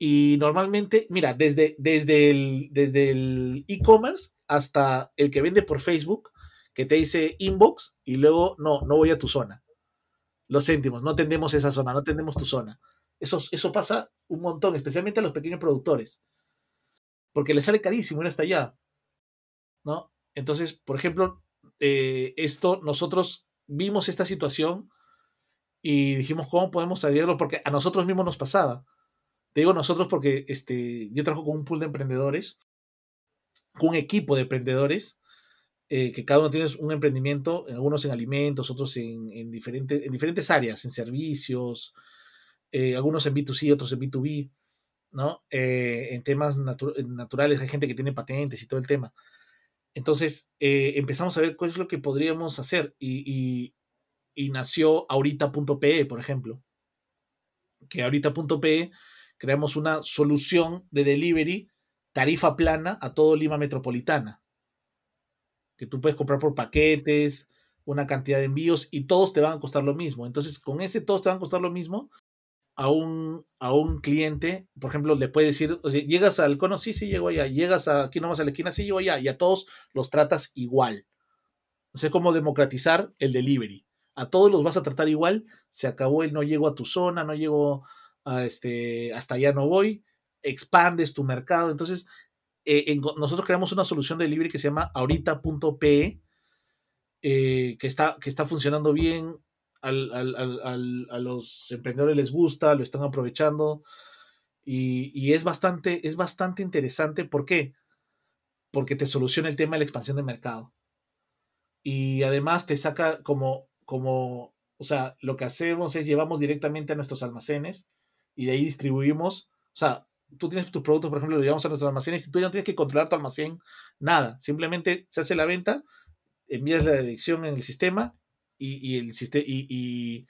Speaker 2: Y normalmente, mira, desde, desde el desde el e-commerce hasta el que vende por Facebook, que te dice inbox y luego no, no voy a tu zona los céntimos, no tendemos esa zona, no tendemos tu zona. Eso, eso pasa un montón, especialmente a los pequeños productores, porque les sale carísimo ir hasta allá, ¿no? Entonces, por ejemplo, eh, esto, nosotros vimos esta situación y dijimos, ¿cómo podemos ayudarlo? Porque a nosotros mismos nos pasaba. Te digo nosotros porque este, yo trabajo con un pool de emprendedores, con un equipo de emprendedores, eh, que cada uno tiene un emprendimiento, algunos en alimentos, otros en, en, en diferentes áreas, en servicios, eh, algunos en B2C, otros en B2B, ¿no? Eh, en temas naturales hay gente que tiene patentes y todo el tema. Entonces empezamos a ver cuál es lo que podríamos hacer y, y nació ahorita.pe, por ejemplo. Que ahorita.pe creamos una solución de delivery tarifa plana a todo Lima Metropolitana que tú puedes comprar por paquetes, una cantidad de envíos y todos te van a costar lo mismo. Entonces, con ese todos te van a costar lo mismo, a un, a un cliente, por ejemplo, le puede decir, o llegas al cono, sí, sí, llego allá, llegas aquí nomás a la esquina, sí, llego allá, y a todos los tratas igual. O sea, como democratizar el delivery. A todos los vas a tratar igual, se acabó el no llego a tu zona, no llego a este, hasta allá no voy, expandes tu mercado. Entonces, eh, nosotros creamos una solución de delivery que se llama ahorita.pe, eh, que, está, que está funcionando bien, a los emprendedores les gusta, lo están aprovechando y, es, bastante, es bastante interesante. ¿Por qué? Porque te soluciona el tema de la expansión de mercado. Y además te saca como, como, o sea, lo que hacemos es llevamos directamente a nuestros almacenes y de ahí distribuimos, o sea, tú tienes tus productos, por ejemplo, lo llevamos a nuestros almacenes y tú ya no tienes que controlar tu almacén, nada, simplemente se hace la venta, envías la dirección en el sistema y, el sistema y,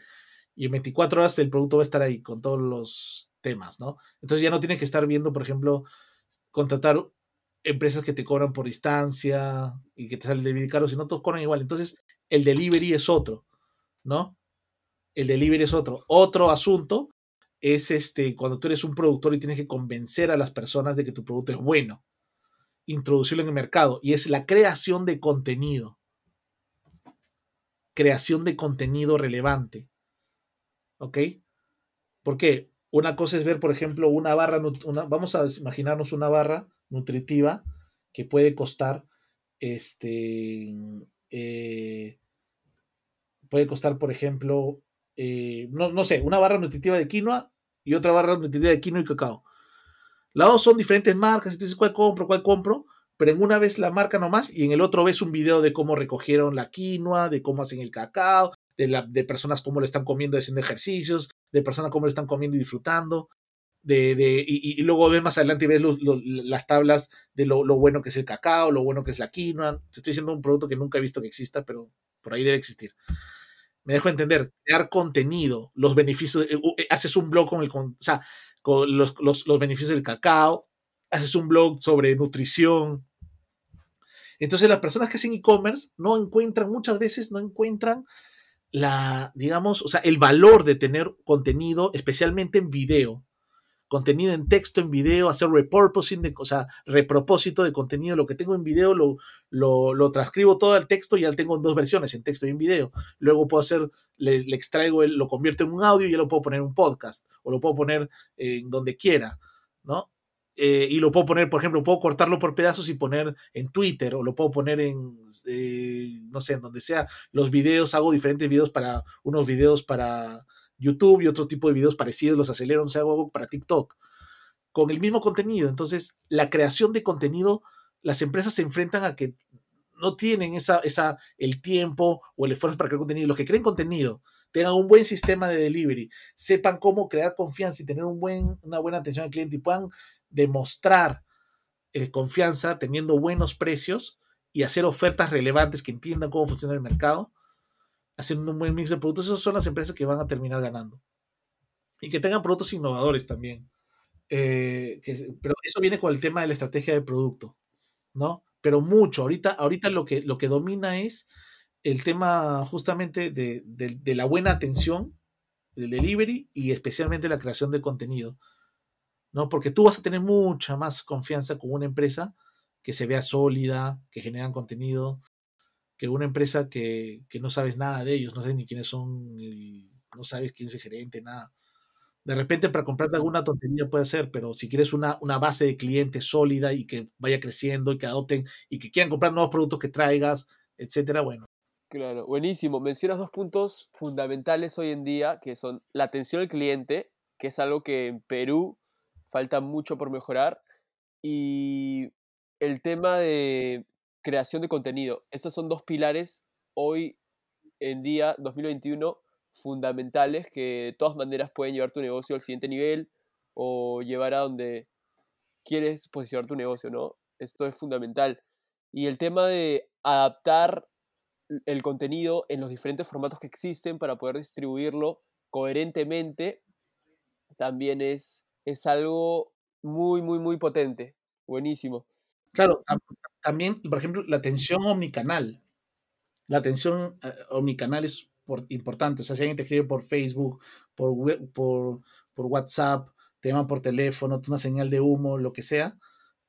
Speaker 2: y, en 24 horas el producto va a estar ahí con todos los temas, ¿no? Entonces ya no tienes que estar viendo, por ejemplo, contratar empresas que te cobran por distancia y que te sale el delivery caro, sino todos cobran igual. Entonces, el delivery es otro, ¿no? El delivery es otro. Otro asunto es este, cuando tú eres un productor y tienes que convencer a las personas de que tu producto es bueno, introducirlo en el mercado, y es la creación de contenido creación de contenido relevante. ¿Ok? Porque una cosa es ver, por ejemplo, una barra, vamos a imaginarnos una barra nutritiva que puede costar, este, eh, puede costar, por ejemplo, eh, no, no, sé, una barra nutritiva de quinoa y otra barra nutritiva de quinoa y cacao. Las dos son diferentes marcas, entonces, ¿cuál compro? ¿Cuál compro? pero en una vez la marca nomás y en el otro ves un video de cómo recogieron la quinoa, de cómo hacen el cacao, de, personas cómo le están comiendo haciendo ejercicios, de personas cómo le están comiendo y disfrutando. De, de, y, luego ves más adelante y ves las tablas de lo, bueno que es el cacao, lo bueno que es la quinoa. Te estoy diciendo un producto que nunca he visto que exista, pero por ahí debe existir. Me dejo entender, crear contenido, los beneficios, eh, eh, haces un blog con el, o sea, con los, los, los beneficios del cacao, haces un blog sobre nutrición, entonces las personas que hacen e-commerce no encuentran, muchas veces no encuentran la, digamos, o sea, el valor de tener contenido, especialmente en video. Contenido en texto, en video, hacer repurposing, de, o sea, repropósito de contenido. Lo que tengo en video lo, lo, transcribo todo al texto y ya tengo en dos versiones, en texto y en video. Luego puedo hacer, le, extraigo, lo convierto en un audio y ya lo puedo poner en un podcast o lo puedo poner en donde quiera, ¿no? Eh, y lo puedo poner, por ejemplo, puedo cortarlo por pedazos y poner en Twitter o lo puedo poner en, eh, no sé, en donde sea. Los videos, hago diferentes videos para, unos videos para YouTube y otro tipo de videos parecidos, los acelero, no sé, hago para TikTok. Con el mismo contenido. Entonces, la creación de contenido, las empresas se enfrentan a que no tienen esa, esa, el tiempo o el esfuerzo para crear contenido. Los que creen contenido, tengan un buen sistema de delivery, sepan cómo crear confianza y tener un buen, una buena atención al cliente y puedan demostrar eh, confianza teniendo buenos precios y hacer ofertas relevantes que entiendan cómo funciona el mercado, haciendo un buen mix de productos, esas son las empresas que van a terminar ganando. Y que tengan productos innovadores también. Eh, pero eso viene con el tema de la estrategia de producto, ¿no? Pero mucho, ahorita, ahorita lo, que, lo que domina es el tema justamente de, de la buena atención, del delivery y especialmente la creación de contenido. ¿no? Porque tú vas a tener mucha más confianza con una empresa que se vea sólida, que generan contenido, que una empresa que, no sabes nada de ellos, no sabes ni quiénes son, no sabes quién es el gerente, nada. De repente para comprarte alguna tontería puede ser, pero si quieres una, una base de clientes sólida y que vaya creciendo y que adopten y que quieran comprar nuevos productos que traigas, etcétera, bueno.
Speaker 1: Claro, buenísimo. Mencionas dos puntos fundamentales hoy en día, que son la atención al cliente, que es algo que en Perú falta mucho por mejorar. Y el tema de creación de contenido. Estos son dos pilares hoy en día, 2021, fundamentales que de todas maneras pueden llevar tu negocio al siguiente nivel o llevar a donde quieres posicionar tu negocio, ¿no? Esto es fundamental. Y el tema de adaptar el contenido en los diferentes formatos que existen para poder distribuirlo coherentemente también es es algo muy, muy, muy potente. Buenísimo.
Speaker 2: Claro, también, por ejemplo, la atención omnicanal. La atención eh, omnicanal es importante. O sea, si alguien te escribe por Facebook, por, WhatsApp, te llaman por teléfono, una señal de humo, lo que sea.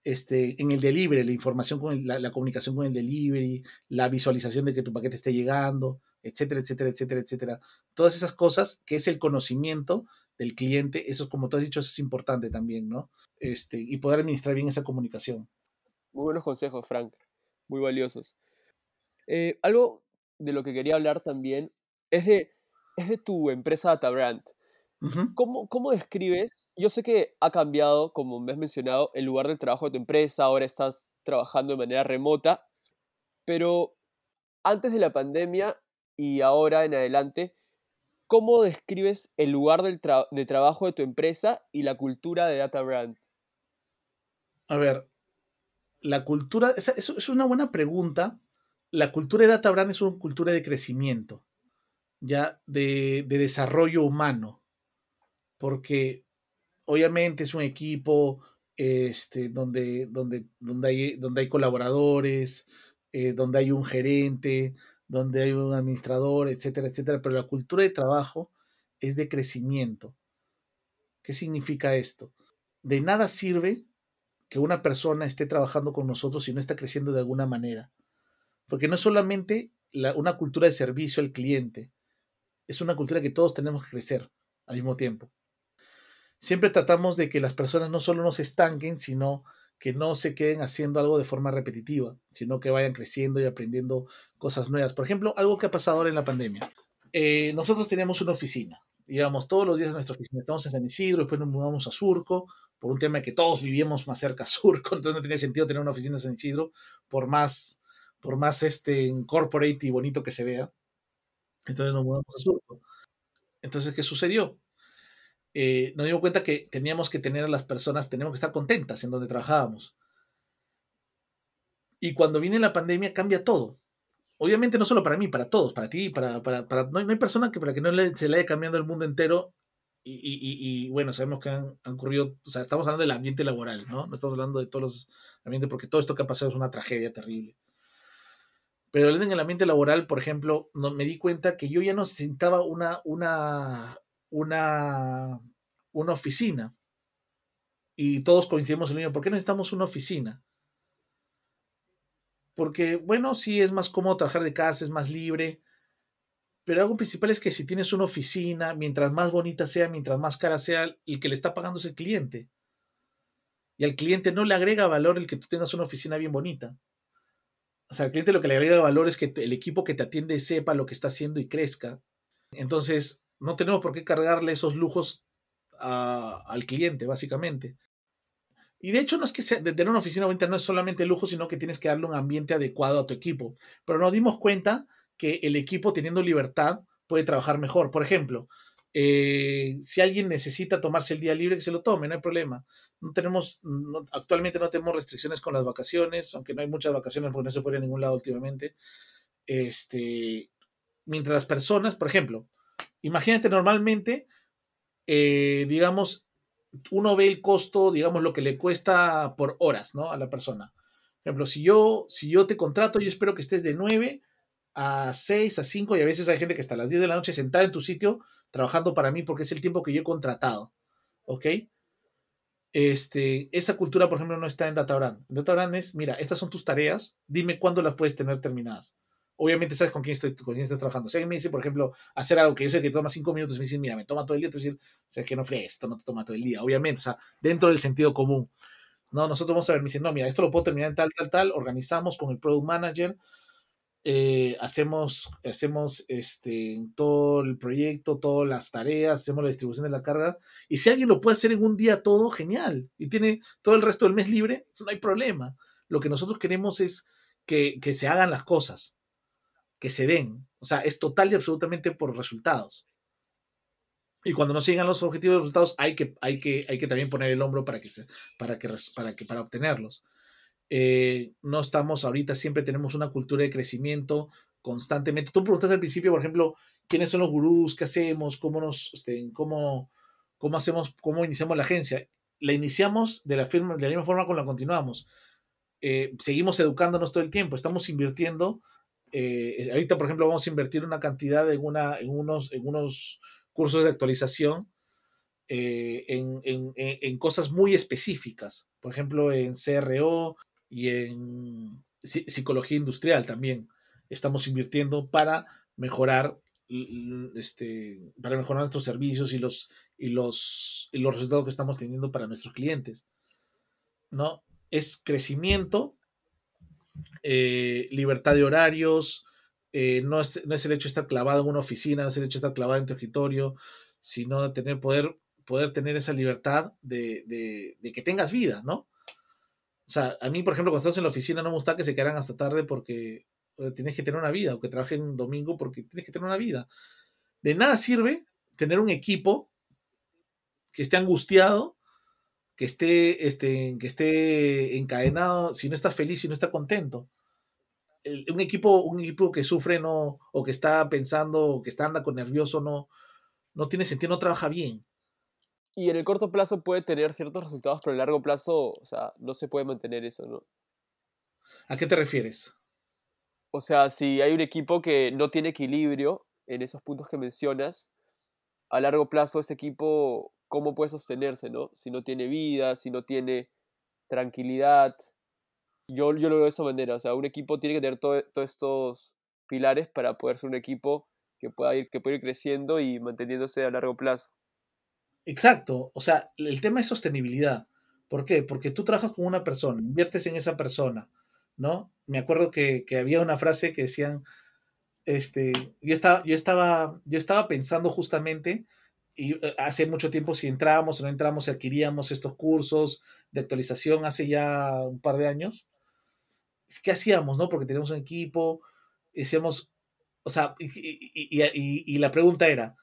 Speaker 2: Este, en el delivery, la información con la, comunicación con el delivery, la visualización de que tu paquete esté llegando, etcétera, etcétera, etcétera, etcétera. Todas esas cosas que es el conocimiento del cliente, eso como tú has dicho, es importante también, ¿no? Este, y poder administrar bien esa comunicación.
Speaker 1: Muy buenos consejos, Frank, muy valiosos. Eh, algo de lo que quería hablar también es de, es de tu empresa DataBrand. ¿Cómo, ¿Cómo describes? Yo sé que ha cambiado, como me has mencionado, el lugar del trabajo de tu empresa, ahora estás trabajando de manera remota, pero antes de la pandemia y ahora en adelante, ¿cómo describes el lugar del de trabajo de tu empresa y la cultura de DataBrand?
Speaker 2: A ver, la cultura, es, es una buena pregunta. La cultura de DataBrand es una cultura de crecimiento, ya de, de desarrollo humano, porque obviamente es un equipo este, donde, donde, donde, hay, donde hay colaboradores, eh, donde hay un gerente, donde hay un administrador, etcétera, etcétera, pero la cultura de trabajo es de crecimiento. ¿Qué significa esto? De nada sirve que una persona esté trabajando con nosotros si no está creciendo de alguna manera. Porque no es solamente una cultura de servicio al cliente, es una cultura que todos tenemos que crecer al mismo tiempo. Siempre tratamos de que las personas no solo no se estanquen, sino que no se queden haciendo algo de forma repetitiva, sino que vayan creciendo y aprendiendo cosas nuevas. Por ejemplo, algo que ha pasado ahora en la pandemia. Eh, nosotros teníamos una oficina, íbamos todos los días a nuestra oficina, estamos en San Isidro, después nos mudamos a Surco, por un tema de que todos vivíamos más cerca a Surco, entonces no tenía sentido tener una oficina en San Isidro, por más, por más este, corporate y bonito que se vea. Entonces nos mudamos a Surco. Entonces, ¿qué sucedió? Eh, nos dimos cuenta que teníamos que tener a las personas, teníamos que estar contentas en donde trabajábamos. Y cuando viene la pandemia cambia todo. Obviamente no solo para mí, para todos, para ti, para, para, para no, hay, persona que para que no se le haya cambiado el mundo entero. Y, y, y, bueno, sabemos que han, ocurrido, o sea, estamos hablando del ambiente laboral, ¿no? No estamos hablando de todos los ambientes, porque todo esto que ha pasado es una tragedia terrible. Pero en el ambiente laboral, por ejemplo, no, me di cuenta que yo ya no necesitaba una, una, una, una oficina. Y todos coincidimos en el mismo. ¿Por qué necesitamos una oficina? Porque, bueno, sí es más cómodo trabajar de casa, es más libre. Pero algo principal es que si tienes una oficina, mientras más bonita sea, mientras más cara sea, el que le está pagando es el cliente. Y al cliente no le agrega valor el que tú tengas una oficina bien bonita. O sea, al cliente lo que le agrega valor es que el equipo que te atiende sepa lo que está haciendo y crezca. Entonces, no tenemos por qué cargarle esos lujos al cliente, básicamente. Y de hecho, no es que sea, de tener una oficina bonita no es solamente lujo, sino que tienes que darle un ambiente adecuado a tu equipo. Pero nos dimos cuenta que el equipo, teniendo libertad, puede trabajar mejor. Por ejemplo, eh, si alguien necesita tomarse el día libre, que se lo tome, no hay problema. No tenemos, actualmente no tenemos restricciones con las vacaciones, aunque no hay muchas vacaciones porque no se puede ir a ningún lado últimamente. Este, mientras las personas, por ejemplo, Imagínate normalmente, eh, digamos, uno ve el costo, digamos, lo que le cuesta por horas, ¿no? A la persona. Por ejemplo, si yo, si yo te contrato, yo espero que estés de 9 a 6, a 5 y a veces hay gente que está a las 10 de la noche sentada en tu sitio trabajando para mí porque es el tiempo que yo he contratado. ¿Ok? Este, esa cultura, por ejemplo, no está en DataBrand. DataBrand es, mira, estas son tus tareas, dime cuándo las puedes tener terminadas obviamente sabes con quién, estoy, con quién estás trabajando. Si alguien me dice, por ejemplo, hacer algo que yo sé que toma cinco minutos, me dicen, mira, me toma todo el día, tú dices, o que no fregues, esto no te toma todo el día, obviamente, o sea, dentro del sentido común. No, nosotros vamos a ver, me dicen, no, mira, esto lo puedo terminar en tal, tal, tal, organizamos con el product manager, eh, hacemos, hacemos este, todo el proyecto, todas las tareas, hacemos la distribución de la carga, y si alguien lo puede hacer en un día todo, genial, y tiene todo el resto del mes libre, no hay problema. Lo que nosotros queremos es que, que se hagan las cosas que se den. O sea, es total y absolutamente por resultados. Y cuando no sigan los objetivos de resultados, hay que, hay que, hay que también poner el hombro para que, para que, para que, para obtenerlos. Eh, no estamos ahorita, siempre tenemos una cultura de crecimiento constantemente. Tú preguntaste al principio, por ejemplo, quiénes son los gurús, qué hacemos, cómo nos, este, cómo, cómo hacemos, cómo iniciamos la agencia. La iniciamos de la, firma, de la misma forma con la continuamos. Eh, seguimos educándonos todo el tiempo, estamos invirtiendo eh, ahorita, por ejemplo, vamos a invertir una cantidad en, una, en, unos, en unos cursos de actualización eh, en, cosas muy específicas, por ejemplo, en CRO y en psicología industrial también. Estamos invirtiendo para mejorar este, para mejorar nuestros servicios y los, y los, y los resultados que estamos teniendo para nuestros clientes. ¿no? Es crecimiento, eh, libertad de horarios, eh, no, es, no, es, el hecho de estar clavado en una oficina, no es el hecho de estar clavado en tu escritorio, sino de tener, poder, poder tener esa libertad de, de, de, que tengas vida, ¿no? O sea, a mí, por ejemplo, cuando estás en la oficina no me gusta que se quedaran hasta tarde porque eh, tienes que tener una vida, o que trabajen domingo porque tienes que tener una vida. De nada sirve tener un equipo que esté angustiado, que esté, este, que esté encadenado, si no está feliz, si no está contento. un, equipo, un equipo que sufre no, o que está pensando, o que está anda con nervioso, no, no tiene sentido, no trabaja bien.
Speaker 1: Y en el corto plazo puede tener ciertos resultados, pero en el largo plazo, o sea, no se puede mantener eso, ¿no?
Speaker 2: ¿A qué te refieres?
Speaker 1: O sea, si hay un equipo que no tiene equilibrio en esos puntos que mencionas, a largo plazo ese equipo, ¿cómo puede sostenerse, no? Si no tiene vida, si no tiene tranquilidad. Yo, yo lo veo de esa manera. O sea, un equipo tiene que tener todos estos pilares para poder ser un equipo que pueda ir, que pueda ir creciendo y manteniéndose a largo plazo.
Speaker 2: Exacto. O sea, el tema es sostenibilidad. ¿Por qué? Porque tú trabajas con una persona, inviertes en esa persona, ¿no? Me acuerdo que, había una frase que decían, este, yo estaba, yo estaba, yo estaba pensando justamente, y eh, hace mucho tiempo si entrábamos o no entrábamos, adquiríamos estos cursos de actualización hace ya un par de años, ¿qué hacíamos, no? Porque teníamos un equipo, decíamos, o sea, y la pregunta era,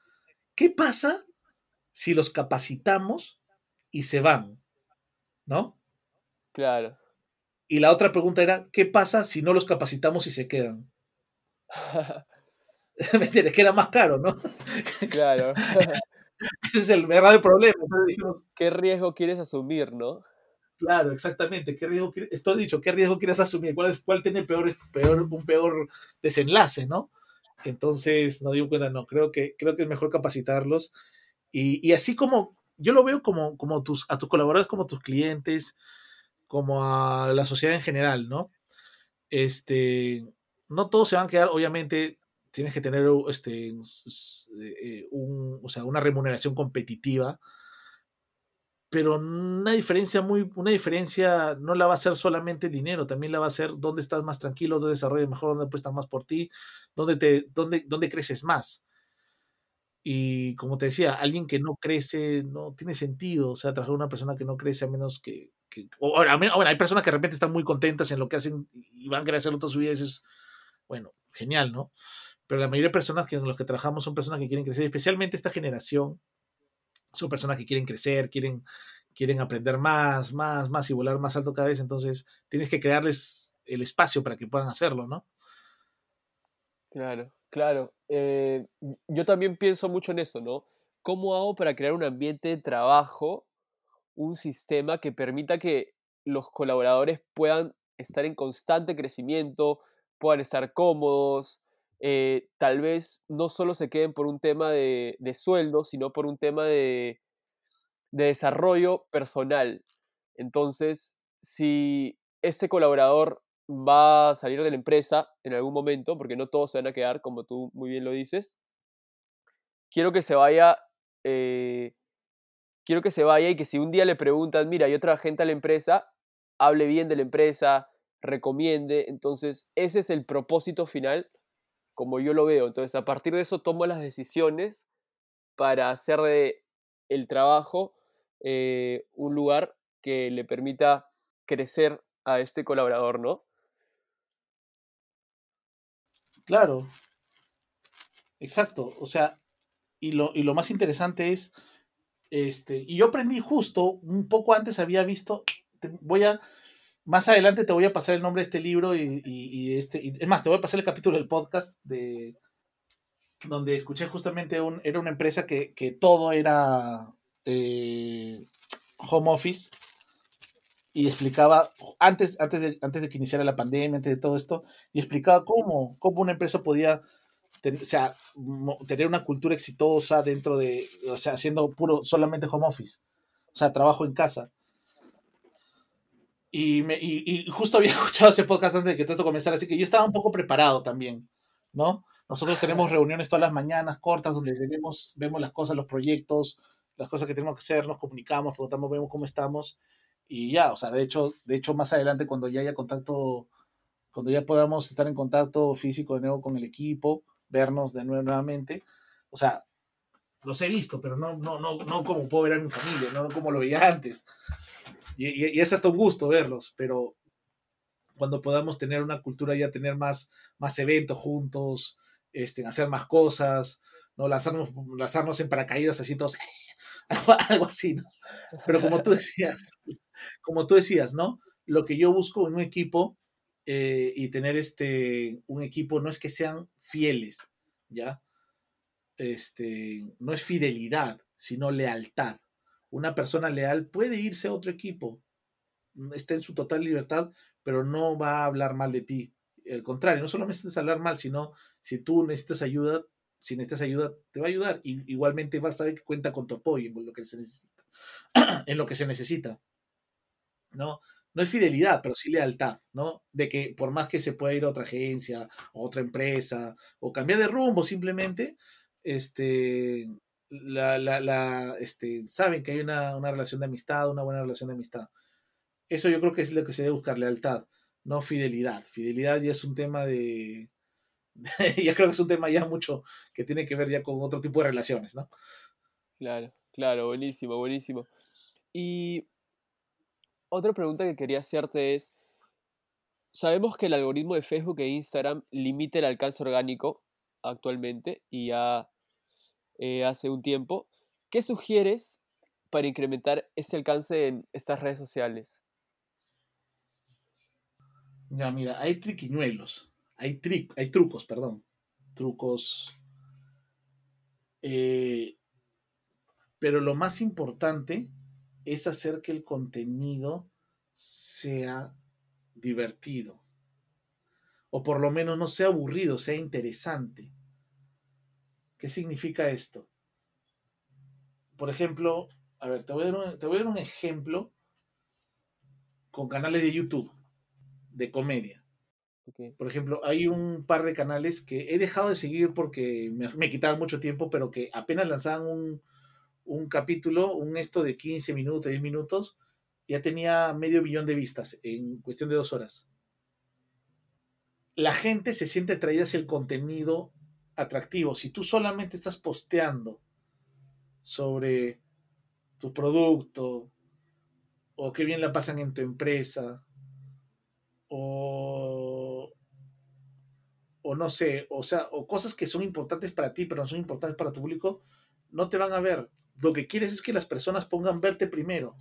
Speaker 2: ¿qué pasa si los capacitamos y se van? ¿No?
Speaker 1: Claro.
Speaker 2: Y la otra pregunta era, ¿qué pasa si no los capacitamos y se quedan? ¿Me entiendes? Que era más caro, ¿no?
Speaker 1: Claro.
Speaker 2: Ese es el verdadero problema.
Speaker 1: ¿Qué riesgo quieres asumir, no?
Speaker 2: Claro, exactamente. ¿Qué riesgo Esto dicho, ¿qué riesgo quieres asumir? ¿Cuál, cuál tiene peor, peor, un peor desenlace, no? Entonces, no digo cuenta, no. Creo que, creo que es mejor capacitarlos. Y, así como, yo lo veo como, como tus, a tus colaboradores como tus clientes, como a la sociedad en general, ¿no? Este, no todos se van a quedar, obviamente, tienes que tener este, eh, un, o sea, una remuneración competitiva, pero una diferencia muy, una diferencia no la va a ser solamente dinero, también la va a ser dónde estás más tranquilo, dónde desarrollas mejor, dónde apuestas más por ti, dónde, te, dónde, dónde creces más. Y como te decía, alguien que no crece no tiene sentido, o sea, trabajar una persona que no crece a menos que, ahora, hay personas que de repente están muy contentas en lo que hacen y van a querer hacerlo toda su vida, eso es, bueno, genial, ¿no? Pero la mayoría de personas que en los que trabajamos son personas que quieren crecer, especialmente esta generación, son personas que quieren crecer, quieren, quieren aprender más, más, más y volar más alto cada vez, entonces tienes que crearles el espacio para que puedan hacerlo, ¿no?
Speaker 1: Claro, claro. Eh, yo también pienso mucho en eso, ¿no? ¿Cómo hago para crear un ambiente de trabajo un sistema que permita que los colaboradores puedan estar en constante crecimiento, puedan estar cómodos, eh, tal vez no solo se queden por un tema de, sueldo, sino por un tema de, desarrollo personal. Entonces, si ese colaborador va a salir de la empresa en algún momento, porque no todos se van a quedar, como tú muy bien lo dices, quiero que se vaya eh, quiero que se vaya y que si un día le preguntan, mira, hay otra gente a la empresa, hable bien de la empresa, recomiende. Entonces, ese es el propósito final, como yo lo veo. Entonces, a partir de eso tomo las decisiones para hacer de el trabajo eh, un lugar que le permita crecer a este colaborador, ¿no?
Speaker 2: Claro. Exacto. O sea, y lo, y lo más interesante es este, y yo aprendí justo, un poco antes había visto, voy a, más adelante te voy a pasar el nombre de este libro y, este, es más, te voy a pasar el capítulo del podcast de, donde escuché justamente, un, era una empresa que, todo era eh, home office y explicaba, antes, antes, de, antes de que iniciara la pandemia, antes de todo esto, y explicaba cómo, cómo una empresa podía o sea, tener una cultura exitosa dentro de, o sea, haciendo puro, solamente home office, o sea, trabajo en casa. Y, me, y, justo había escuchado ese podcast antes de que todo esto comenzara, así que yo estaba un poco preparado también, ¿no? Nosotros tenemos reuniones todas las mañanas cortas donde vemos, vemos las cosas, los proyectos, las cosas que tenemos que hacer, nos comunicamos, preguntamos, vemos cómo estamos y ya, o sea, de hecho, de hecho más adelante cuando ya haya contacto, cuando ya podamos estar en contacto físico de nuevo con el equipo, vernos de nuevo nuevamente. O sea, los he visto, pero no, no, no, no como puedo ver a mi familia, no como lo veía antes. Y, es hasta un gusto verlos, pero cuando podamos tener una cultura ya tener más, más eventos juntos, este, hacer más cosas, no lanzarnos, lanzarnos en paracaídas así todos, algo así, ¿no? Pero como tú decías, como tú decías, ¿no? Lo que yo busco en un equipo eh, y tener este, un equipo no es que sean fieles, ¿ya? Este, no es fidelidad, sino lealtad. Una persona leal puede irse a otro equipo, está en su total libertad, pero no va a hablar mal de ti. Al contrario, no solamente necesitas hablar mal, sino si tú necesitas ayuda, si necesitas ayuda, te va a ayudar. Y igualmente vas a saber que cuenta con tu apoyo en lo que se necesita. ¿No? no es fidelidad, pero sí lealtad, ¿no? De que por más que se pueda ir a otra agencia, a otra empresa, o cambiar de rumbo simplemente, este, la, la, la, este, saben que hay una, una, relación de amistad, una buena relación de amistad. Eso yo creo que es lo que se debe buscar, lealtad, no fidelidad. Fidelidad ya es un tema de... ya creo que es un tema ya mucho que tiene que ver ya con otro tipo de relaciones, ¿no?
Speaker 1: Claro, claro, buenísimo, buenísimo. Y otra pregunta que quería hacerte es, sabemos que el algoritmo de Facebook e Instagram limita el alcance orgánico actualmente y ya eh, hace un tiempo. ¿Qué sugieres para incrementar ese alcance en estas redes sociales?
Speaker 2: Ya, mira, hay triquiñuelos, hay, hay trucos, perdón, trucos. Eh, pero lo más importante es hacer que el contenido sea divertido. O por lo menos no sea aburrido, sea interesante. ¿Qué significa esto? Por ejemplo, a ver, te voy a dar un, ejemplo con canales de YouTube de comedia. Por ejemplo, hay un par de canales que he dejado de seguir porque me, me quitaban mucho tiempo, pero que apenas lanzaban un, un capítulo, un esto de 15 minutos, 10 minutos, ya tenía medio millón de vistas en cuestión de dos horas. La gente se siente atraída hacia el contenido atractivo. Si tú solamente estás posteando sobre tu producto, o qué bien la pasan en tu empresa, o, o no sé, o sea, o cosas que son importantes para ti, pero no son importantes para tu público, no te van a ver lo que quieres es que las personas pongan verte primero.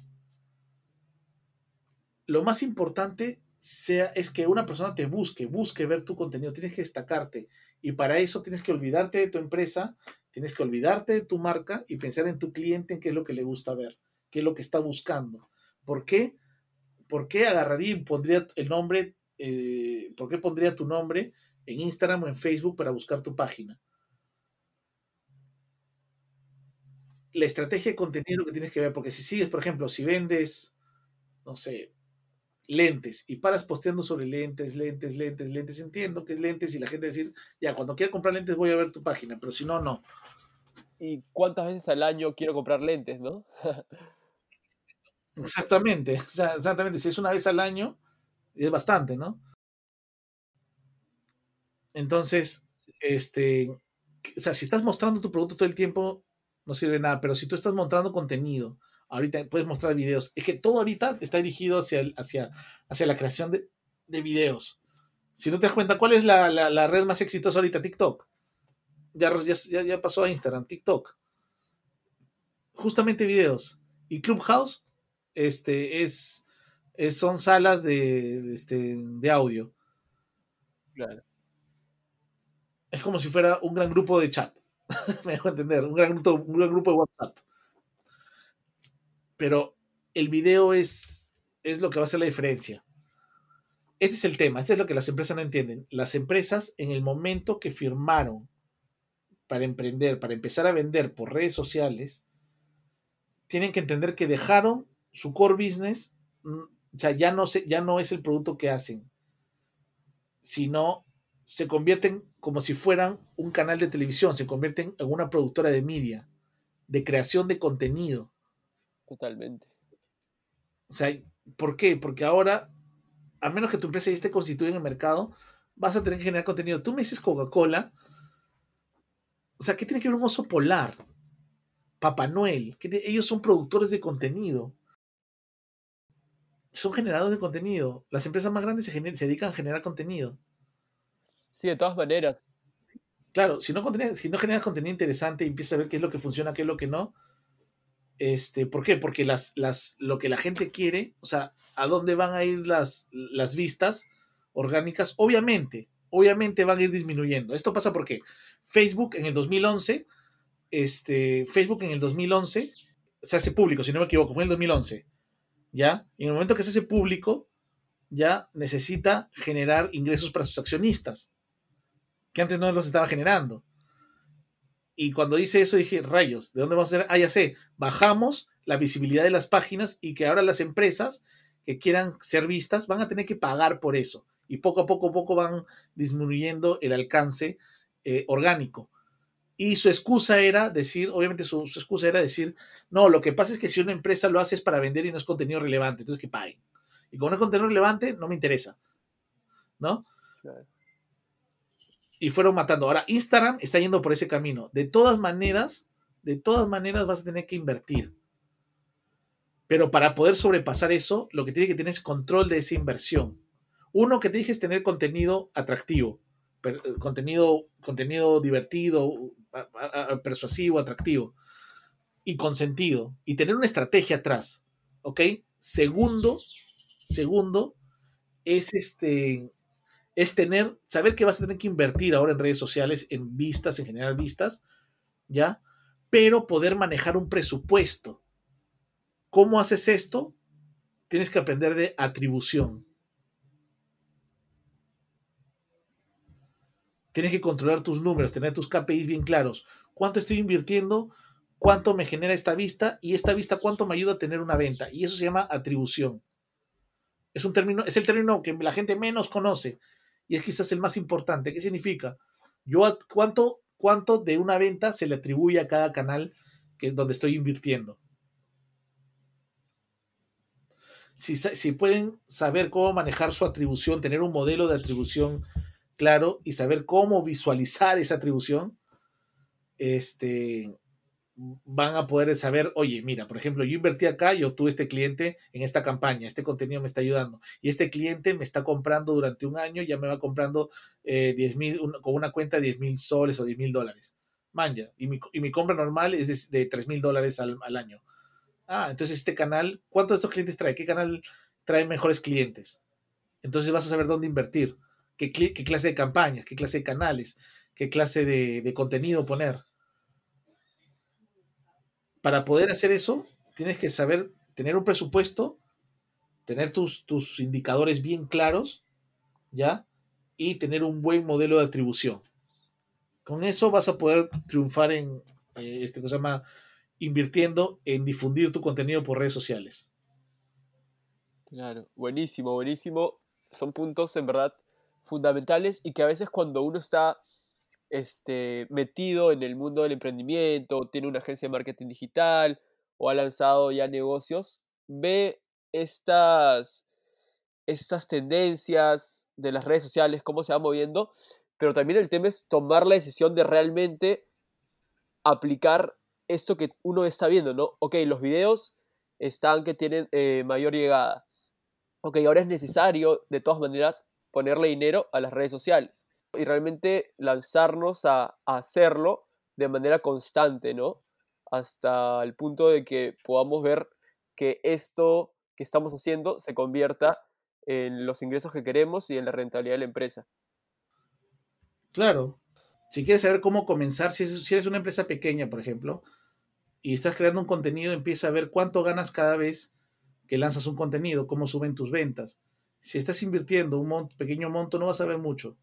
Speaker 2: Lo más importante sea, es que una persona te busque, busque ver tu contenido, tienes que destacarte. Y para eso tienes que olvidarte de tu empresa, tienes que olvidarte de tu marca y pensar en tu cliente, en qué es lo que le gusta ver, qué es lo que está buscando. ¿Por qué? ¿Por qué agarraría y pondría el nombre, eh, por qué pondría tu nombre en Instagram o en Facebook para buscar tu página? La estrategia de contenido que tienes que ver, porque si sigues, por ejemplo, si vendes, no sé, lentes y paras posteando sobre lentes, lentes, lentes, lentes, entiendo que es lentes y la gente decir, ya, cuando quiera comprar lentes voy a ver tu página, pero si no, no.
Speaker 1: ¿Y cuántas veces al año quiero comprar lentes, no?
Speaker 2: exactamente, exactamente, si es una vez al año, es bastante, ¿no? Entonces, este, o sea, si estás mostrando tu producto todo el tiempo, no sirve nada. Pero si tú estás mostrando contenido, ahorita puedes mostrar videos. Es que todo ahorita está dirigido hacia, hacia, hacia la creación de, de, videos. Si no te das cuenta, ¿cuál es la, la, red más exitosa ahorita? TikTok. Ya, ya, ya, pasó a Instagram, TikTok. Justamente videos. Y Clubhouse este, es, es son salas de, de, este, de audio.
Speaker 1: Claro.
Speaker 2: Es como si fuera un gran grupo de chat. me dejo entender, un gran, grupo, de WhatsApp. Pero el video es, es lo que va a hacer la diferencia. Este es el tema, este es lo que las empresas no entienden. Las empresas en el momento que firmaron para emprender, para empezar a vender por redes sociales, tienen que entender que dejaron su core business, mm, o sea, ya no, se, ya no es el producto que hacen, sino se convierten como si fueran un canal de televisión, se convierten en una productora de media, de creación de contenido.
Speaker 1: Totalmente.
Speaker 2: O sea, ¿por qué? Porque ahora, a menos que tu empresa ya esté constituida en el mercado, vas a tener que generar contenido. Tú me dices Coca-Cola, o sea, ¿qué tiene que ver un oso polar? Papá Noel, que ellos son productores de contenido. Son generadores de contenido. Las empresas más grandes se, se dedican a generar contenido.
Speaker 1: Sí, de todas maneras.
Speaker 2: Claro, si no, si no generas contenido interesante y empiezas a ver qué es lo que funciona, qué es lo que no. Este, ¿Por qué? Porque las, las, lo que la gente quiere, o sea, a dónde van a ir las, las vistas orgánicas, obviamente, obviamente van a ir disminuyendo. Esto pasa porque Facebook en el 2011, este, Facebook en el 2011 se hace público, si no me equivoco, fue en el 2011, ¿ya? Y en el momento que se hace público, ya necesita generar ingresos para sus accionistas que antes no los estaba generando. Y cuando dice eso dije, rayos, ¿de dónde vamos a hacer? Ah, ya sé, bajamos la visibilidad de las páginas y que ahora las empresas que quieran ser vistas van a tener que pagar por eso. Y poco a poco, poco van disminuyendo el alcance eh, orgánico. Y su excusa era decir, obviamente su, su, excusa era decir, no, lo que pasa es que si una empresa lo hace es para vender y no es contenido relevante, entonces que paguen. Y como no es contenido relevante, no me interesa. ¿No? Claro y fueron matando. Ahora, Instagram está yendo por ese camino. De todas maneras, de todas maneras vas a tener que invertir. Pero para poder sobrepasar eso, lo que tiene que tener es control de esa inversión. Uno que te dije es tener contenido atractivo, eh, contenido, contenido divertido, persuasivo, atractivo y con sentido. Y tener una estrategia atrás. ¿Ok? Segundo, segundo, es este es tener, saber que vas a tener que invertir ahora en redes sociales, en vistas, en generar vistas, ¿ya? Pero poder manejar un presupuesto. ¿Cómo haces esto? Tienes que aprender de atribución. Tienes que controlar tus números, tener tus KPIs bien claros. ¿Cuánto estoy invirtiendo? ¿Cuánto me genera esta vista? Y esta vista, ¿cuánto me ayuda a tener una venta? Y eso se llama atribución. Es un término, es el término que la gente menos conoce y es quizás el más importante. ¿Qué significa? Yo cuánto, cuánto de una venta se le atribuye a cada canal que, donde estoy invirtiendo. Si, si pueden saber cómo manejar su atribución, tener un modelo de atribución claro y saber cómo visualizar esa atribución, este, van a poder saber, oye, mira, por ejemplo, yo invertí acá, yo tuve este cliente en esta campaña, este contenido me está ayudando y este cliente me está comprando durante un año, ya me va comprando eh, 10 mil, con una cuenta de 10 mil soles o 10 mil dólares. Manja, y mi, y mi, compra normal es de, de 3 mil dólares al, al, año. Ah, entonces este canal, ¿cuántos de estos clientes trae? ¿Qué canal trae mejores clientes? Entonces vas a saber dónde invertir, qué, qué clase de campañas, qué clase de canales, qué clase de, de contenido poner para poder hacer eso, tienes que saber tener un presupuesto, tener tus, tus indicadores bien claros, ¿ya? Y tener un buen modelo de atribución. Con eso vas a poder triunfar en, eh, este que se llama, invirtiendo en difundir tu contenido por redes sociales.
Speaker 1: Claro, buenísimo, buenísimo. Son puntos en verdad fundamentales y que a veces cuando uno está este, metido en el mundo del emprendimiento, tiene una agencia de marketing digital o ha lanzado ya negocios, ve estas, estas tendencias de las redes sociales, cómo se va moviendo, pero también el tema es tomar la decisión de realmente aplicar esto que uno está viendo, ¿no? Ok, los videos están que tienen eh, mayor llegada. Ok, ahora es necesario, de todas maneras, ponerle dinero a las redes sociales y realmente lanzarnos a, hacerlo de manera constante, ¿no? Hasta el punto de que podamos ver que esto que estamos haciendo se convierta en los ingresos que queremos y en la rentabilidad de la empresa.
Speaker 2: Claro. Si quieres saber cómo comenzar, si, eres una empresa pequeña, por ejemplo, y estás creando un contenido, empieza a ver cuánto ganas cada vez que lanzas un contenido, cómo suben tus ventas. Si estás invirtiendo un pequeño monto, no vas a ver mucho.